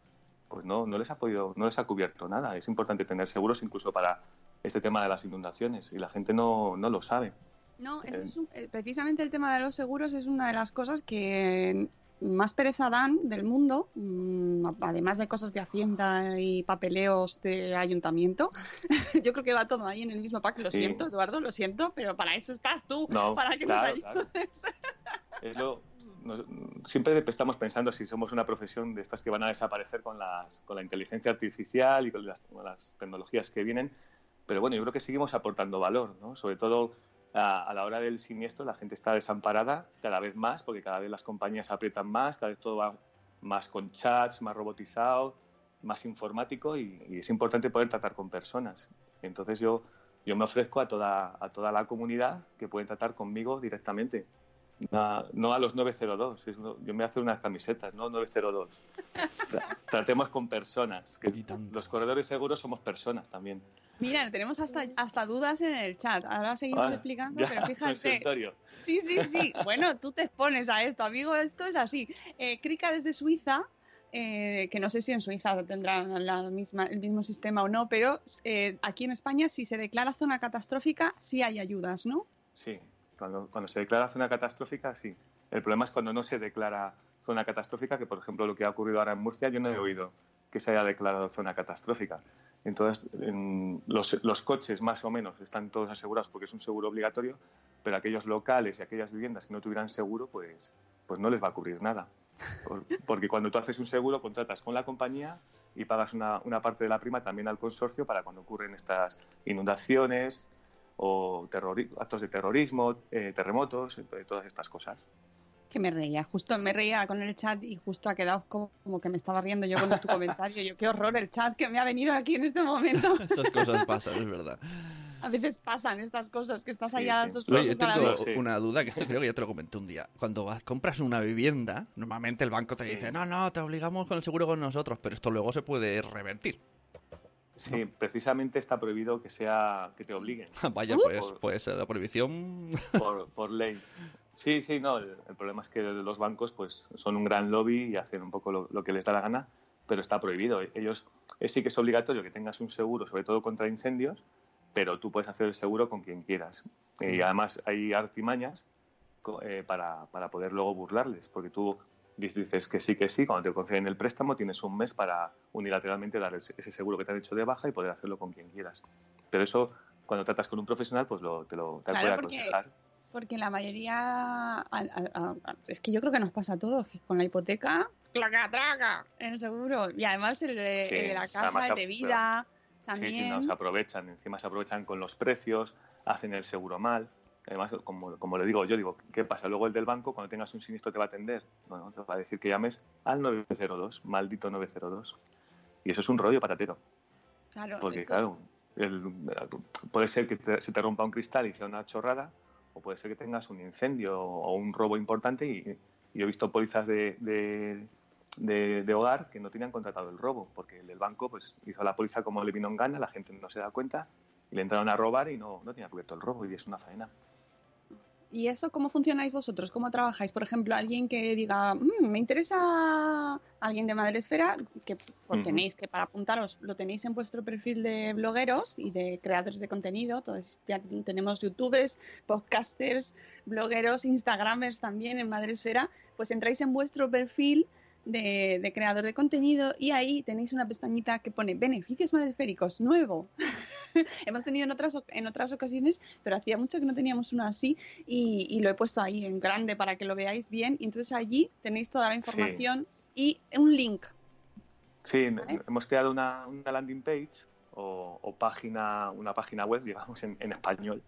pues no, no les ha podido, no les ha cubierto nada. Es importante tener seguros incluso para este tema de las inundaciones y la gente no, no lo sabe. No, eso Eh, es un- eh, precisamente el tema de los seguros es una de las cosas que más pereza dan del mundo, mm, además de cosas de Hacienda y papeleos de ayuntamiento. [laughs] Yo creo que va todo ahí en el mismo pack. Lo Sí. siento, Eduardo, lo siento, pero para eso estás tú, No, para que claro, nos claro. ayudes. Es lo- siempre estamos pensando si somos una profesión de estas que van a desaparecer con, las, con la inteligencia artificial y con las, tecnologías que vienen, pero bueno, yo creo que seguimos aportando valor, sobre todo a, a la hora del siniestro la gente está desamparada cada vez más porque cada vez las compañías aprietan más, cada vez todo va más con chats, más robotizado, más informático y, y es importante poder tratar con personas. Entonces yo, yo me ofrezco a toda, a toda la comunidad que pueden tratar conmigo directamente. Na- no a los 902. es no- yo me a hacer unas camisetas, no 902. Tra- Tratemos con personas. Que los corredores seguros somos personas también. Mira, tenemos hasta, hasta dudas en el chat. Ahora seguimos Ah, explicando, ya, pero fíjate. Sí, sí, sí. Bueno, tú te expones a esto, amigo. Esto es así. Eh, Krika desde Suiza, eh, que no sé si en Suiza tendrán la misma, el mismo sistema o no, pero eh, aquí en España, si se declara zona catastrófica, sí hay ayudas, ¿no? Sí, cuando, cuando se declara zona catastrófica, sí. El problema es cuando no se declara zona catastrófica, que por ejemplo lo que ha ocurrido ahora en Murcia, yo no he oído que se haya declarado zona catastrófica. Entonces, en los, los coches más o menos están todos asegurados porque es un seguro obligatorio, pero aquellos locales y aquellas viviendas que no tuvieran seguro, pues, pues no les va a cubrir nada. Por- porque cuando tú haces un seguro, contratas con la compañía y pagas una, una parte de la prima también al consorcio para cuando ocurren estas inundaciones o actos de terrorismo, eh, terremotos, eh, todas estas cosas. Que me reía, justo me reía con el chat y justo ha quedado como, como que me estaba riendo yo con tu comentario. Yo, qué horror el chat que me ha venido aquí en este momento. [laughs] Esas cosas pasan, es verdad. A veces pasan estas cosas, que estás Sí, ahí a sí. dos Oye, yo cosas a la tengo vez. Sí. una duda, que esto creo que ya te lo comenté un día. Cuando vas- compras una vivienda, normalmente el banco te Sí. dice, no, no, te obligamos con el seguro con nosotros, pero esto luego se puede revertir. Sí, precisamente está prohibido que sea que te obliguen [laughs] Vaya, Uh. pues, Por- pues la prohibición... [laughs] por, por ley. Sí, sí, no. El, el problema es que los bancos pues son un gran lobby y hacen un poco lo, lo que les da la gana, pero está prohibido. Ellos es, sí que es obligatorio que tengas un seguro, sobre todo contra incendios, pero tú puedes hacer el seguro con quien quieras. Y además hay artimañas co- eh, para, para poder luego burlarles, porque tú dices que sí, que sí, cuando te conceden el préstamo tienes un mes para unilateralmente dar ese seguro que te han hecho de baja y poder hacerlo con quien quieras. Pero eso, cuando tratas con un profesional, pues lo, te lo te Claro, puede porque- aconsejar. Porque la mayoría, a- a- a- es que yo creo que nos pasa a todos, que con la hipoteca, claca, traca, el seguro. Y además el de, Sí, el de la casa, el de vida, Sí, también. sí, no, se aprovechan, encima se aprovechan con los precios, hacen el seguro mal. Además, como, como le digo yo, digo, ¿qué pasa? Luego el del banco, cuando tengas un siniestro, te va a atender. Bueno, te va a decir que llames al 902, maldito 902. Y eso es un rollo patatero. claro, Porque, claro, el- puede ser que te- se te rompa un cristal y sea una chorrada, o puede ser que tengas un incendio o un robo importante. Y, y yo he visto pólizas de, de, de- de hogar que no tenían contratado el robo, porque el del banco pues, hizo la póliza como le vino en gana, la gente no se da cuenta, y le entraron a robar y no, no tenía cubierto el robo, y es una faena. ¿Y eso cómo funcionáis vosotros? ¿Cómo trabajáis? Por ejemplo, alguien que diga, "Mm, me interesa alguien de Madresfera, que pues, tenéis que para apuntaros, lo tenéis en vuestro perfil de blogueros y de creadores de contenido. Entonces ya tenemos youtubers, podcasters, blogueros, instagramers también en Madresfera. Pues entráis en vuestro perfil de, de creador de contenido y ahí tenéis una pestañita que pone beneficios madresféricos, nuevo. [laughs] Hemos tenido en otras, en otras ocasiones, pero hacía mucho que no teníamos uno así y, y lo he puesto ahí en grande para que lo veáis bien. Y entonces allí tenéis toda la información y un link. Sí, Vale. hemos creado una, una landing page o, o página, una página web, digamos, en, en español,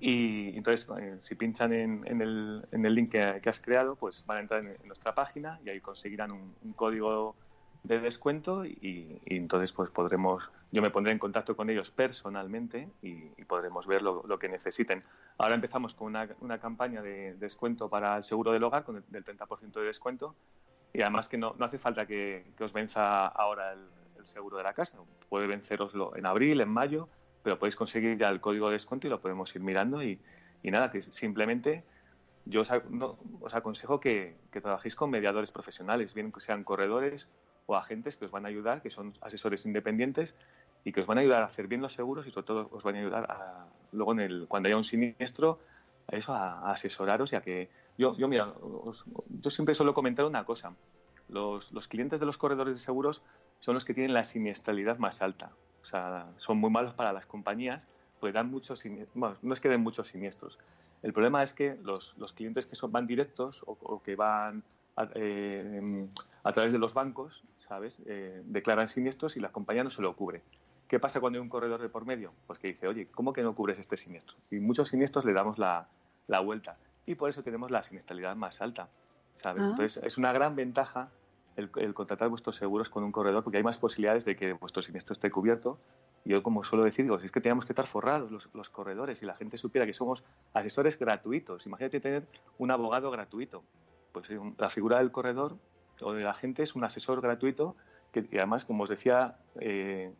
Y entonces, eh, si pinchan en, el, en el link que, que has creado, pues van a entrar en, nuestra página y ahí conseguirán un, código de descuento y, entonces pues podremos, yo me pondré en contacto con ellos personalmente y, podremos ver lo, lo, que necesiten. Ahora empezamos con una, una, campaña de descuento para el seguro del hogar, con el, del 30% de descuento y además que no, no hace falta que, que, os venza ahora el, el, seguro de la casa, puede venceroslo en abril, en mayo, pero podéis conseguir ya el código de descuento y lo podemos ir mirando y, y nada, que simplemente yo os, no, os aconsejo que, que, trabajéis con mediadores profesionales, bien que sean corredores o agentes que os van a ayudar, que son asesores independientes y que os van a ayudar a hacer bien los seguros y sobre todo os van a ayudar a, luego en el, cuando haya un siniestro a eso, a, a asesoraros y a que... Yo, yo mira, os, yo siempre suelo comentar una cosa. Los, los clientes de los corredores de seguros son los que tienen la siniestralidad más alta. Sea, son muy malos para las compañías porque dan muchos bueno, no es que den muchos siniestros. El problema es que los, los clientes que son, van directos o, o que van a, eh, a, través de los bancos, ¿sabes? Eh, declaran siniestros y la compañía no se lo cubre. ¿Qué pasa cuando hay un corredor de por medio? Pues que dice, oye, ¿cómo que no cubres este siniestro? Y muchos siniestros le damos la, la vuelta. Y por eso tenemos la siniestralidad más alta, ¿sabes? Ah. Entonces, es una gran ventaja el, el, contratar vuestros seguros con un corredor porque hay más posibilidades de que vuestro siniestro esté cubierto. Yo, como suelo decir, digo, si es que tenemos que estar forrados los, corredores y la gente supiera que somos asesores gratuitos. Imagínate tener un abogado gratuito pues la figura del corredor o de la gente es un asesor gratuito que y además, como os decía, eh,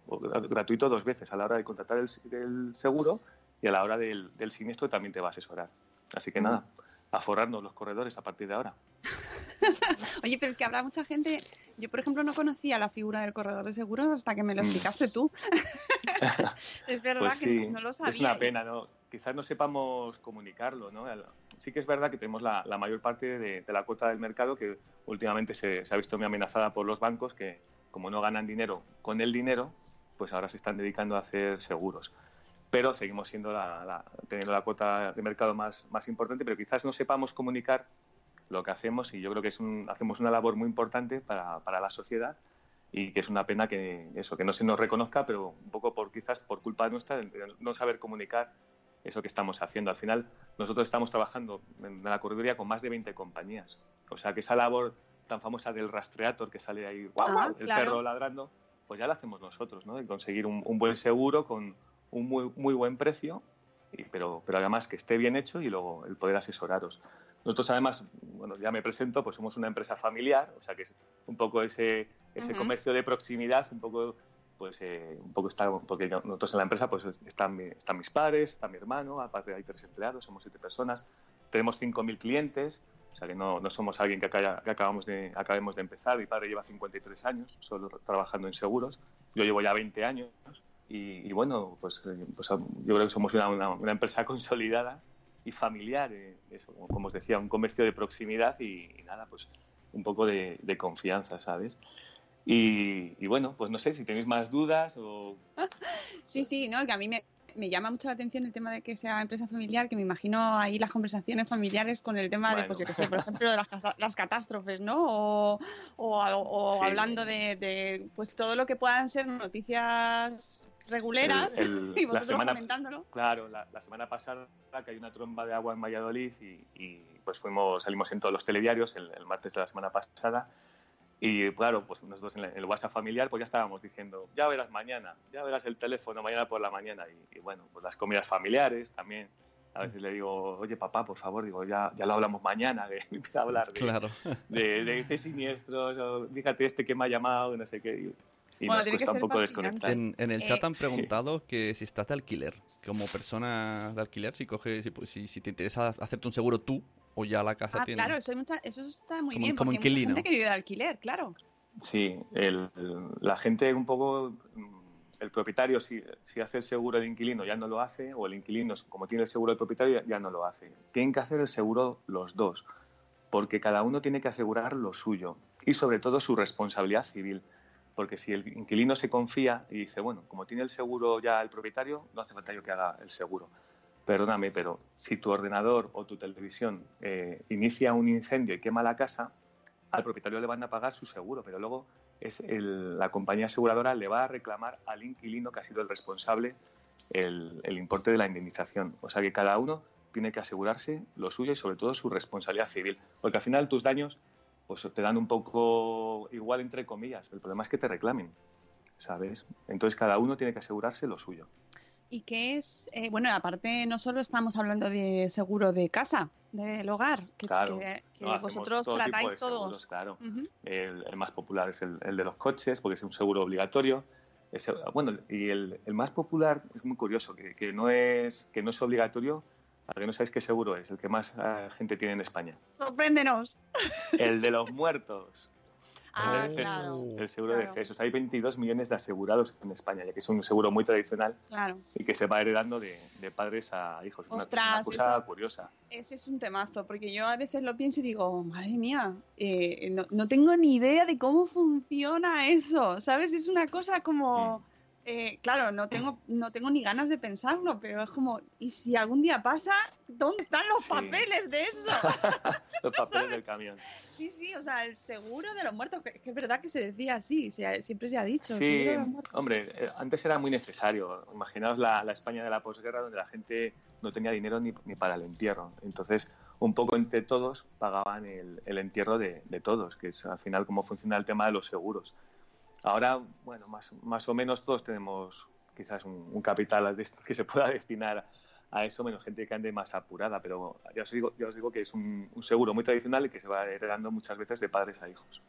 gratuito dos veces, a la hora de contratar el, el seguro y a la hora del, del, siniestro también te va a asesorar. Así que nada, a forrarnos los corredores a partir de ahora. [laughs] Oye, pero es que habrá mucha gente. Yo, por ejemplo, no conocía la figura del corredor de seguros hasta que me lo explicaste tú. [laughs] es verdad pues sí, que no, lo sabía. Es una pena, ¿no? Quizás no sepamos comunicarlo, ¿no? Sí que es verdad que tenemos la, la mayor parte de, de, la cuota del mercado que últimamente se, se, ha visto muy amenazada por los bancos que, como no ganan dinero con el dinero, pues ahora se están dedicando a hacer seguros. Pero seguimos siendo la, la, teniendo la cuota de mercado más, más importante, pero quizás no sepamos comunicar lo que hacemos y yo creo que es un, hacemos una labor muy importante para, para, la sociedad y que es una pena que eso que no se nos reconozca pero un poco por quizás por culpa nuestra de no saber comunicar eso que estamos haciendo al final nosotros estamos trabajando en la correduría con más de 20 compañías o sea que esa labor tan famosa del rastreator que sale ahí ¡guau, guau! Ah, el claro. perro ladrando pues ya la hacemos nosotros no y conseguir un, un buen seguro con un muy, muy buen precio y, pero, pero además que esté bien hecho y luego el poder asesoraros nosotros además, bueno, ya me presento, pues somos una empresa familiar, o sea que es un poco ese, ese uh -huh. comercio de proximidad, un poco, pues, eh, un poco está, porque nosotros en la empresa, pues están, están mis padres, está mi hermano, aparte hay tres empleados, somos siete personas, tenemos 5.000 clientes, o sea que no, no somos alguien que, acá, que, acabamos de, acabemos de empezar, mi padre lleva 53 años solo trabajando en seguros, yo llevo ya 20 años, y, y bueno, pues, pues, yo creo que somos una, una, una empresa [laughs] consolidada y familiar, eh, eso, como os decía, un comercio de proximidad y, y nada, pues un poco de, de confianza, ¿sabes? Y, y, bueno, pues no sé si tenéis más dudas o... [laughs] Sí, sí, no, que a mí me, me llama mucho la atención el tema de que sea empresa familiar, que me imagino ahí las conversaciones familiares con el tema bueno. de, pues yo qué sé, por [laughs] ejemplo, de las, las catástrofes, ¿no? O, o, o sí. hablando de, de, pues todo lo que puedan ser noticias reguleras el, el, [laughs] y vosotros la semana, comentándolo. Claro, la, la, semana pasada que hay una tromba de agua en Valladolid y, y pues fuimos, salimos en todos los telediarios el, el, martes de la semana pasada y claro, pues nosotros en el WhatsApp familiar pues ya estábamos diciendo, ya verás mañana, ya verás el teléfono mañana por la mañana y, y bueno, pues las comidas familiares también. A veces le digo, oye papá, por favor, digo, ya, ya lo hablamos mañana, de, [laughs] empieza a hablar de, claro. de, de, de, siniestros, o fíjate este que me ha llamado, no sé qué y bueno, nos cuesta un poco desconectar. En, en, el chat eh, han preguntado sí. que si estás de alquiler, como persona de alquiler, si coges, si, si, si, te interesa hacerte un seguro tú o ya la casa ah, tiene. claro, eso, mucha, eso está muy como, bien, como porque inquilino. hay mucha gente que vive de alquiler, claro. Sí, el, la gente un poco, el propietario si, si hace el seguro de inquilino ya no lo hace, o el inquilino como tiene el seguro del propietario ya no lo hace. Tienen que hacer el seguro los dos, porque cada uno tiene que asegurar lo suyo y sobre todo su responsabilidad civil porque si el inquilino se confía y dice, bueno, como tiene el seguro ya el propietario, no hace falta yo que haga el seguro. Perdóname, pero si tu ordenador o tu televisión eh, inicia un incendio y quema la casa, al propietario le van a pagar su seguro, pero luego es la compañía aseguradora le va a reclamar al inquilino que ha sido el responsable el, el importe de la indemnización. O sea que cada uno tiene que asegurarse lo suyo y sobre todo su responsabilidad civil. Porque al final tus daños pues, te dan un poco igual entre comillas. El problema es que te reclamen, ¿sabes? Entonces cada uno tiene que asegurarse lo suyo. ¿Y qué es? eh, bueno, aparte, no solo estamos hablando de seguro de casa, del hogar, que, Claro. que- que No, vosotros todo tipo tratáis de seguros, todos. claro. Ujú. El, el más popular es el, el de los coches, porque es un seguro obligatorio. Es- bueno, y el, el más popular es muy curioso, que, que no es, que no es obligatorio, para que no sabéis qué seguro es, el que más eh, gente tiene en España. Sorpréndenos. [laughs] El de los muertos. Ah, el de decesos, claro. el seguro claro. de decesos. Hay 22 millones de asegurados en España, ya que es un seguro muy tradicional Claro. y que se va heredando de, de padres a hijos. Es una- Ostras, una cosa curiosa. Ese es un temazo, porque yo a veces lo pienso y digo, madre mía, eh, no, no tengo ni idea de cómo funciona eso, ¿sabes? Es una cosa como, eh, claro, no tengo, no tengo ni ganas de pensarlo, pero es como, ¿y si algún día pasa, dónde están los Sí. papeles de eso? [laughs] Los [laughs] papeles del camión. Sí, sí, o sea, el seguro de los muertos, que, que es verdad que se decía así, se siempre se ha dicho. Sí, muertos. hombre, eh, antes era muy necesario. Imaginaos la, la España de la posguerra donde la gente no tenía dinero ni, ni para el entierro. Entonces, un poco entre todos pagaban el, el entierro de, de todos, que es al final cómo funciona el tema de los seguros. Ahora, bueno, más, más o menos todos tenemos quizás un, capital que se pueda destinar a eso, menos gente que ande más apurada, pero ya os digo, ya os digo que es un, un seguro muy tradicional y que se va heredando muchas veces de padres a hijos.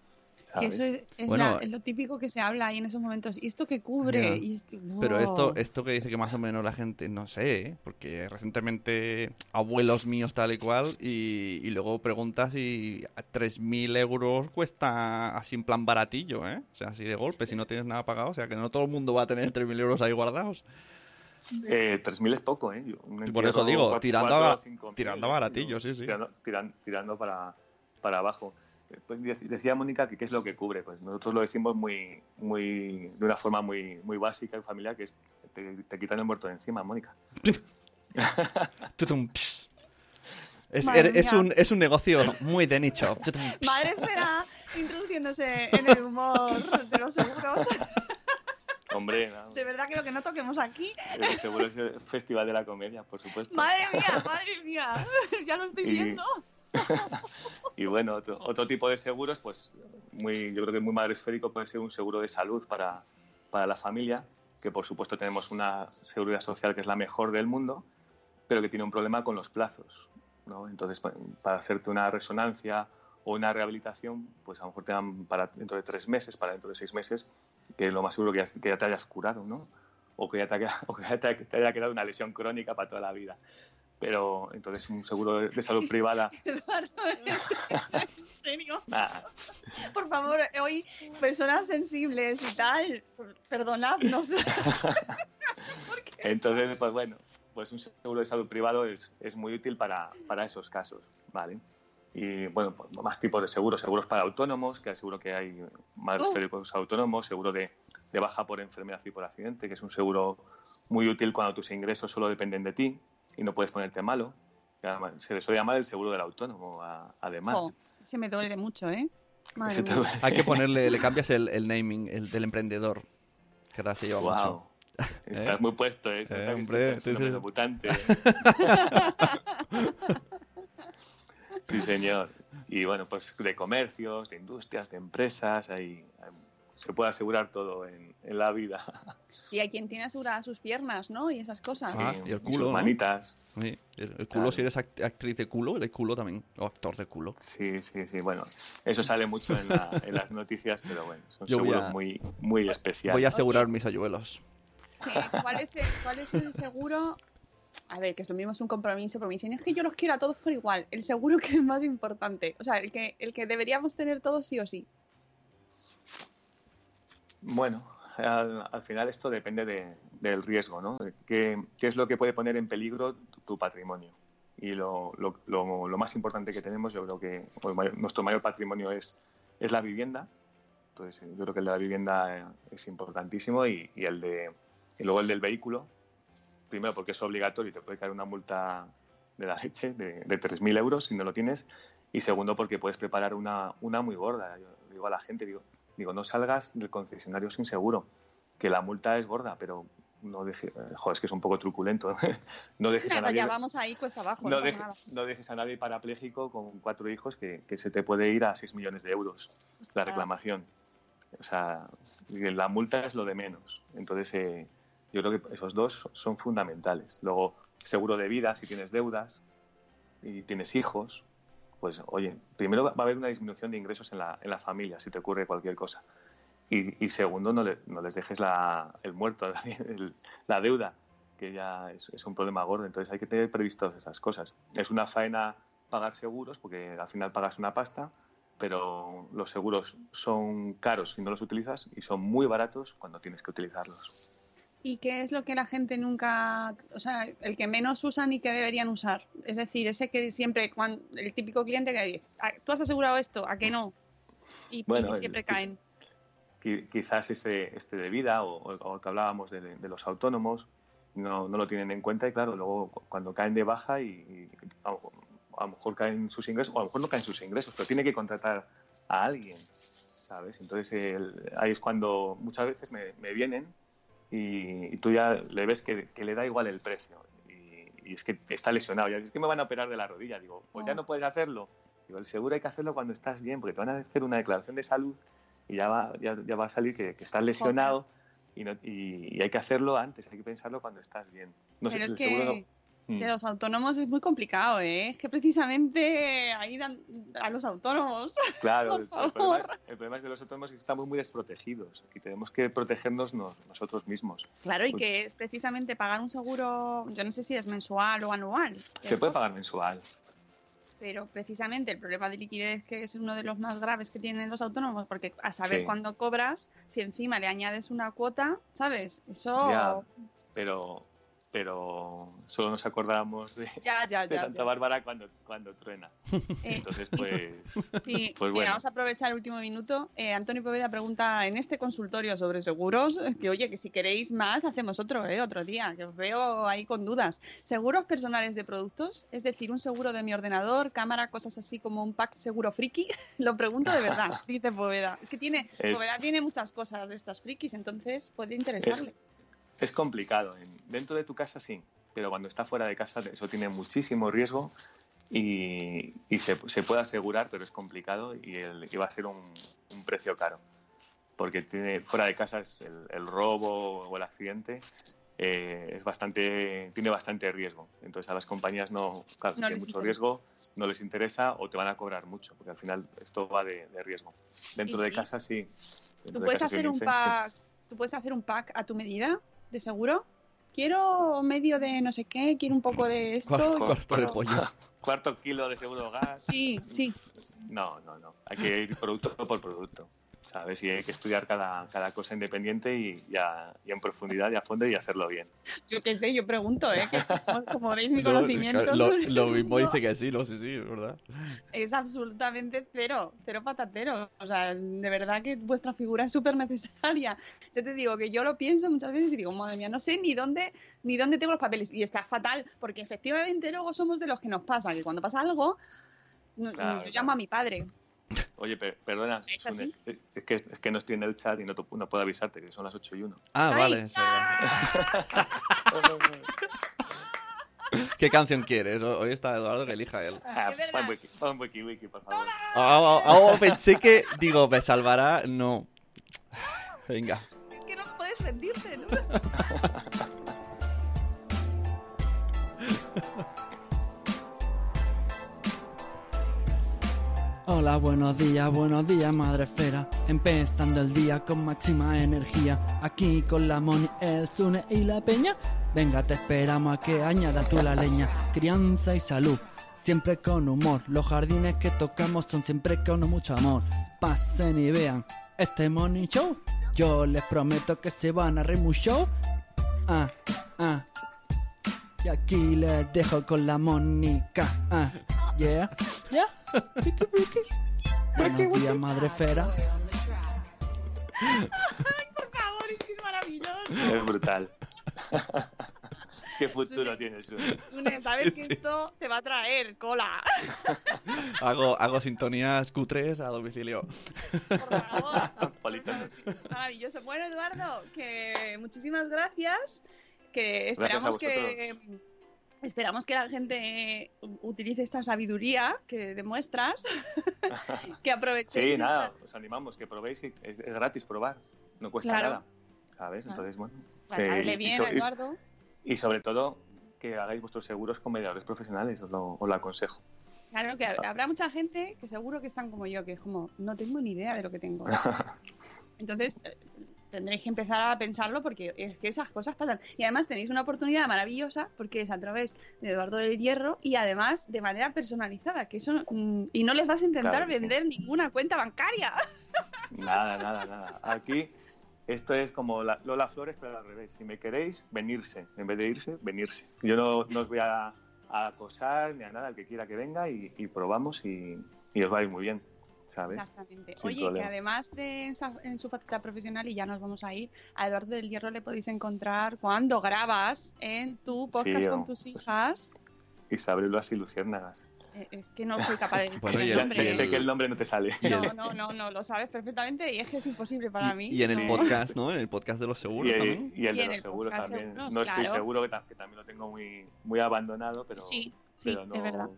Que eso es, es Bueno, la- es lo típico que se habla ahí en esos momentos. ¿Y esto qué cubre? Ya. Y esto- Pero esto, wow. esto que dice que más o menos la gente, no sé, ¿eh? porque recientemente abuelos míos tal y cual, y, y luego preguntas y a 3.000 euros cuesta así en plan baratillo, ¿eh? O sea, así de golpe, si no tienes nada pagado, o sea, que no todo el mundo va a tener 3.000 euros ahí guardados. Eh, 3.000 es poco, ¿eh? Yo- Y por eso digo, cuatro- tirando cuatro a- o cinco mil, tirando a baratillo, sí, sí. Tirando, tiran- tirando para, para abajo. Pues dec- decía Mónica que qué es lo que cubre. Pues nosotros lo decimos muy, muy, de una forma muy, muy básica y familiar, que es te, te quitan el muerto de encima, Mónica. [laughs] Es, mía. un, es un negocio muy de nicho. [laughs] Madre espera, introduciéndose en el humor de los seguros. [laughs] Hombre, no, De verdad que lo que no toquemos aquí. el seguro es el Festival de la Comedia, por supuesto. Madre mía, madre mía. Ya lo estoy Y- viendo. [laughs] Y bueno, otro, otro tipo de seguros, pues muy, yo creo que muy madre esférico puede ser un seguro de salud para, para la familia, que por supuesto tenemos una seguridad social que es la mejor del mundo, pero que tiene un problema con los plazos. ¿no? Entonces, pa- para hacerte una resonancia o una rehabilitación, pues a lo mejor te dan para dentro de tres meses, para dentro de seis meses, que lo más seguro que ya, que ya te hayas curado, ¿no? O que ya te, [laughs] o que ya te haya quedado una lesión crónica para toda la vida. Pero entonces un seguro de, salud privada, [laughs] en serio. [laughs] nada, Por favor, hoy personas sensibles y tal, perdonadnos. [laughs] Entonces, pues bueno, pues un seguro de salud privado es, es muy útil para, para esos casos, ¿vale? Y bueno, pues, más tipos de seguros, seguros para autónomos, que seguro que hay más Oh. féricos autónomos, seguro de, de baja por enfermedad y por accidente, que es un seguro muy útil cuando tus ingresos solo dependen de ti y no puedes ponerte malo. Además, Se le suele llamar el seguro del autónomo, a- además. Jo, se me duele mucho, ¿eh? Madre mía. Hay que ponerle, le [laughs] cambias el, el naming, el del emprendedor, que ahora se lleva Wow. mucho. Estás muy puesto, ¿eh? Nota que hombre, un sí, mutante. [laughs] Sí, señor. Y bueno, pues de comercios, de industrias, de empresas, ahí se puede asegurar todo en, en la vida. Y hay quien tiene aseguradas sus piernas, ¿no? Y esas cosas. Ah, y el sus culo, ¿no? manitas. Sí, el, el culo, Claro. si eres act- actriz de culo, el culo también. O actor de culo. Sí, sí, sí. Bueno, eso sale mucho en, la- en las noticias, pero bueno, son Yo seguros a- muy, muy especiales. Voy a asegurar mis ayuelos. Sí, ¿Cuál es, el, ¿Cuál es el seguro? A ver, que es lo mismo, es un compromiso, pero me dicen, es que yo los quiero a todos por igual. El seguro [laughs] que es más importante. O sea, el que, el que deberíamos tener todos sí o sí. Bueno, al, al final esto depende de- del riesgo, ¿no? ¿Qué, es lo que puede poner en peligro tu, patrimonio? Y lo, más importante que tenemos, yo creo que mayor- nuestro mayor patrimonio es, la vivienda. Entonces, eh, yo creo que el de la vivienda eh, es importantísimo y, el luego el del vehículo. Primero porque es obligatorio y te puede caer una multa de la leche de, de 3.000 euros si no lo tienes. Y segundo porque puedes preparar una, una muy gorda. Yo digo a la gente, digo, digo, no salgas del concesionario sin seguro, que la multa es gorda, pero no dejes, eh, joder, es que es un poco truculento, no [laughs] dejes a Nada, nadie, ya vamos ahí cuesta abajo. no, no pasa dejes, nada. no dejes a nadie parapléjico con cuatro hijos que, que se te puede ir a 6 millones de euros la reclamación. O sea, la multa es lo de menos. Entonces, eh, yo creo que esos dos son fundamentales. Luego, seguro de vida, si tienes deudas y tienes hijos, pues oye, primero va a haber una disminución de ingresos en la, en la familia si te ocurre cualquier cosa. Y, y segundo, no, no les dejes la, el muerto, [laughs] el- la deuda, que ya es, es un problema gordo. Entonces hay que tener previstas esas cosas. Es una faena pagar seguros, porque al final pagas una pasta, pero los seguros son caros si no los utilizas y son muy baratos cuando tienes que utilizarlos. ¿Y qué es lo que la gente nunca, o sea, el que menos usan y que deberían usar? Es decir, ese que siempre, cuando, el típico cliente que dice, "Ah, tú has asegurado esto, ¿a qué no? Y, y Bueno, el- siempre caen. Qui- Quizás este, este de vida o, o- que hablábamos de, de los autónomos no, no lo tienen en cuenta y claro, luego cu- cuando caen de baja y, y a, lo- a lo mejor caen sus ingresos, o a lo mejor no caen sus ingresos, pero tiene que contratar a alguien, ¿sabes? Entonces el- ahí es cuando muchas veces me, me vienen y, y tú ya le ves que, que le da igual el precio y, y es que está lesionado, ya es que me van a operar de la rodilla, digo, pues ya Oh. no puedes hacerlo. Digo, el seguro hay que hacerlo cuando estás bien, porque te van a hacer una declaración de salud y ya va, ya, ya va a salir que, que estás lesionado y, no- y- y hay que hacerlo antes, hay que pensarlo cuando estás bien. No sé, es el seguro no-. De los autónomos es muy complicado, ¿eh? Es que precisamente ahí dan a los autónomos. [laughs] Claro, por el, problema, el problema es de los autónomos es que estamos muy desprotegidos y tenemos que protegernos nos- nosotros mismos. Claro, y Pues- que es precisamente pagar un seguro, yo no sé si es mensual o anual. Se puede pagar mensual. Pero precisamente el problema de liquidez, que es uno de los más graves que tienen los autónomos, porque a saber Sí. cuándo cobras, si encima le añades una cuota, ¿sabes? Eso Ya, pero, pero solo nos acordamos de, ya, ya, de ya. Santa. Bárbara cuando, cuando truena. [laughs] Eh, Entonces, pues, sí, pues mira, vamos a aprovechar el último minuto. Eh, Antonio Poveda pregunta en este consultorio sobre seguros, que oye, que si queréis más, hacemos otro, ¿eh? Otro día, que os veo ahí con dudas. ¿Seguros personales de productos? Es decir, un seguro de mi ordenador, cámara, cosas así como un pack seguro friki. [laughs] Lo pregunto de verdad, [laughs] dice Poveda. Es que tiene, Es- Poveda tiene muchas cosas de estas frikis, entonces puede interesarle. es complicado. En- dentro de tu casa sí, pero cuando está fuera de casa eso tiene muchísimo riesgo y, y se, se puede asegurar, pero es complicado y, el- y va a ser un, un precio caro. Porque tiene, fuera de casa es el, el robo o el accidente eh, es bastante, tiene bastante riesgo. Entonces a las compañías no, claro, No tiene mucho interesa. riesgo, no les interesa o te van a cobrar mucho, porque al final esto va de, de riesgo. Dentro de sí. casa sí. Dentro ¿Tú de puedes casa, hacer un pack, tú puedes hacer un pack a tu medida de seguro? Quiero medio de no sé qué, quiero un poco de esto. Cuar- y- cuarto de pollo. [laughs] Cuarto kilo de seguro gas. Sí, sí. No, no, no. Hay que ir producto por producto. ¿Sabes? Y hay que estudiar cada, cada cosa independiente y, ya, y en profundidad y a fondo y hacerlo bien. Yo qué sé, yo pregunto, ¿eh? Que como, como veis, mi [laughs] No, conocimiento lo, lo [laughs] mismo dice que sí, no, sí, sí, es verdad. es absolutamente cero, cero patatero. O sea, de verdad que vuestra figura es súper necesaria. Yo te digo que yo lo pienso muchas veces y digo, madre mía, no sé ni dónde, ni dónde tengo los papeles. Y está fatal, porque efectivamente luego somos de los que nos pasa, que cuando pasa algo, Claro, yo claro. llamo a mi padre. Oye, per- perdona, ¿Es Sune, así? es que, es que no estoy en el chat y no, no puedo avisarte que son las 8 y 1. Ah, ¡Ay! vale. es verdad. ¿Qué canción quieres? Hoy está Eduardo que elija él. Ah, pon wiki, pon wiki, wiki, por favor. Ah, ah, ah, pensé que, digo, me salvará. No. Venga. Es que no puedes rendirte, ¿no? [laughs] Hola, buenos días, buenos días, madre esfera. Empezando el día con máxima energía. Aquí con la Moni, el Zune y la Peña. Venga, te esperamos a que añadas tú la leña. Crianza y salud, siempre con humor. Los jardines que tocamos son siempre con mucho amor. Pasen y vean este Money Show. Yo les prometo que se van a reír mucho. Ah, ah. Y aquí les dejo con la Mónica. Ah, yeah, yeah. Wiki, wiki. Buenos días, madre esfera. Por favor, es que es maravilloso. Es brutal. ¿Qué futuro tienes? Sune? Sabes Sí, que sí. esto te va a traer cola. Hago, hago sintonías cutres a domicilio. Por favor. Maravilloso. Bueno, Eduardo, que muchísimas gracias. Que esperamos que esperamos que la gente utilice esta sabiduría que demuestras, [laughs] que aprovechéis. Sí, nada, os animamos, que probéis, es, es gratis probar, no cuesta Claro. nada, ¿sabes? Entonces, bueno, Para que- darle y bien, so- y- Eduardo. y sobre todo que hagáis vuestros seguros con mediadores profesionales, os lo, os lo aconsejo. Claro que hab- habrá mucha gente que seguro que están como yo, que es como, no tengo ni idea de lo que tengo. [laughs] Entonces, eh, tendréis que empezar a pensarlo porque es que esas cosas pasan. Y además tenéis una oportunidad maravillosa porque es a través de Eduardo del Hierro y además de manera personalizada, que eso mm, y no les vas a intentar Claro que sí. vender ninguna cuenta bancaria. Nada, nada, nada. Aquí esto es como la- Lola Flores, pero al revés. Si me queréis, venirse. En vez de irse, venirse. Yo no, no os voy a, a acosar ni a nada, el que quiera que venga y, y probamos y, y os va a ir muy bien, ¿sabes? Exactamente. Sin Oye, que además de en, sa- en su faceta profesional, y ya nos vamos a ir, a Eduardo del Hierro le podéis encontrar cuando grabas en tu podcast Sí, con tus hijas. Isabrelas y Luciérnagas. Eh, Es que no soy capaz de [laughs] decir Bueno, el nombre. sé, que el nombre no te sale. No, no, no, no, lo sabes perfectamente y es que es imposible para mí. Y en el podcast, ¿no? En el podcast de los seguros Y, el- también. y el Y de en los el seguros también. seguros, no estoy seguro, que, ta- que también lo tengo muy, muy abandonado, pero, Sí, sí, pero no- es verdad.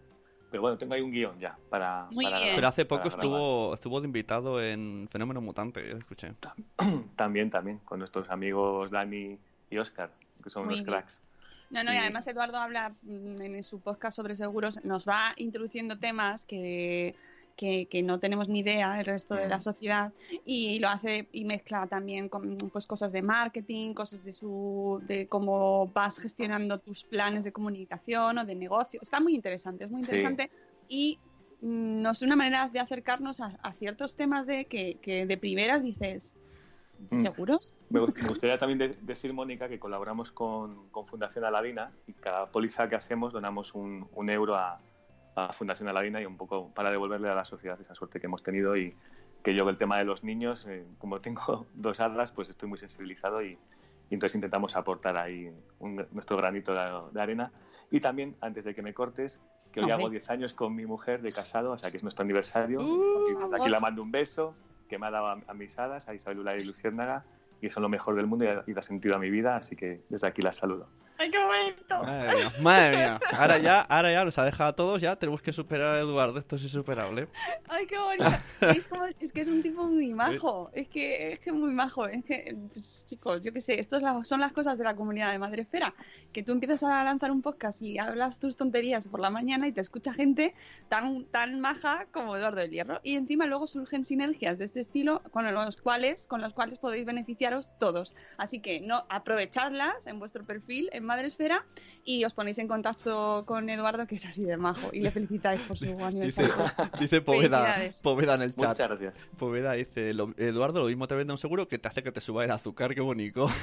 Pero bueno, tengo ahí un guion ya para. Muy para- bien. Pero hace poco grabar. estuvo, estuvo de invitado en Fenómeno Mutante, escuché. [clears throat] También, también, con nuestros amigos Dani y Oscar, que son Muy unos bien. cracks. No, no, y Y- además Eduardo habla mm, en su podcast sobre seguros, nos va introduciendo temas que, que, que no tenemos ni idea el resto de la sociedad y lo hace y mezcla también con pues cosas de marketing, cosas de su de cómo vas gestionando tus planes de comunicación o de negocio. Está muy interesante, es muy Sí. interesante y mm, no sé, una manera de acercarnos a, a ciertos temas de que, que de primeras dices, Mm. ¿seguros? Me, gu- me gustaría también de- decir, Mónica, que colaboramos con, con Fundación Aladina y cada póliza que hacemos donamos un, un euro a, a Fundación Aladina y un poco para devolverle a la sociedad esa suerte que hemos tenido y que yo el tema de los niños, eh, como tengo [laughs] dos hadas, pues estoy muy sensibilizado y, y entonces intentamos aportar ahí un- nuestro granito de, de arena. Y también, antes de que me cortes, que hoy hago 10 años con mi mujer de casado, o sea que es nuestro aniversario. Uh, Aquí- aquí la mando un beso, que me ha dado a, a mis hadas, a Isabel Ula y Luciérnaga, y son lo mejor del mundo y, y da sentido a mi vida, así que desde aquí las saludo. ¡Ay, qué bonito! Madre mía, madre mía. Ahora ya, ahora ya nos ha dejado a todos, ya tenemos que superar a Eduardo, esto es insuperable. Ay, qué bonito. ¿Veis cómo es, es que es un tipo muy [laughs] majo. Es que es que muy majo. Es que, pues, chicos, yo qué sé, estas son las cosas de la comunidad de Madrefera. Que tú empiezas a lanzar un podcast y hablas tus tonterías por la mañana y te escucha gente tan, tan maja como Eduardo del Hierro. Y encima luego surgen sinergias de este estilo con los cuales, con los cuales podéis beneficiaros todos. Así que no aprovechadlas en vuestro perfil en Madresfera y os ponéis en contacto con Eduardo, que es así de majo. Y le felicitáis por su [laughs] Dice, aniversario. [laughs] dice Poveda, Felicidades. Poveda en el chat. Muchas gracias. Poveda dice, "Lo- Eduardo, lo mismo te vende un seguro que te hace que te suba el azúcar, qué bonito. [laughs]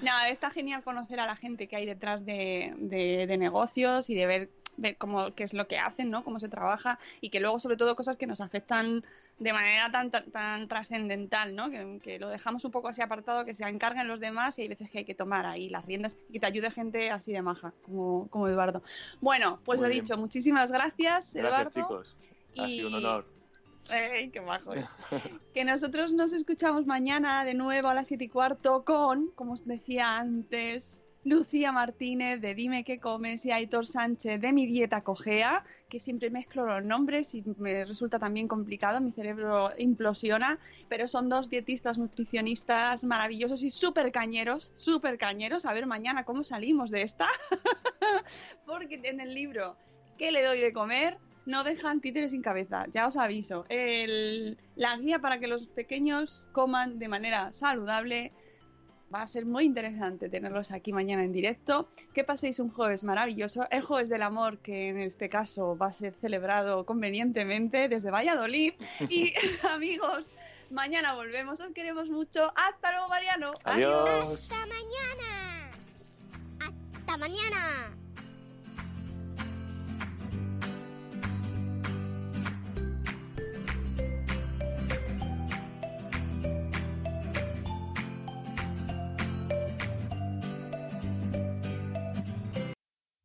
No, está genial conocer a la gente que hay detrás de, de- de negocios y de ver, ver cómo, qué es lo que hacen, ¿no? Cómo se trabaja y que luego, sobre todo, cosas que nos afectan de manera tan, tan, tan trascendental, ¿no? Que, que lo dejamos un poco así apartado, que se encarguen los demás y hay veces que hay que tomar ahí las riendas y que te ayude gente así de maja, como, como Eduardo. Bueno, pues Muy lo bien. dicho, muchísimas gracias, Eduardo. Gracias, chicos. Ha sido un Y- honor. ¡Ey, qué majo [laughs] que nosotros nos escuchamos mañana de nuevo a las 7 y cuarto con, como os decía antes, Lucía Martínez de Dime qué comes y Aitor Sánchez de Mi Dieta Cogea, que siempre mezclo los nombres y me resulta también complicado, mi cerebro implosiona, pero son dos dietistas nutricionistas maravillosos y súper cañeros, súper cañeros. A ver mañana cómo salimos de esta, [laughs] porque en el libro ¿Qué le doy de comer? no dejan títeres sin cabeza, ya os aviso. El- la guía para que los pequeños coman de manera saludable va a ser muy interesante tenerlos aquí mañana en directo. Que paséis un jueves maravilloso, el jueves del amor, que en este caso va a ser celebrado convenientemente desde Valladolid. Y [laughs] amigos, mañana volvemos, os queremos mucho. Hasta luego, Mariano. Adiós. Hasta mañana. Hasta mañana.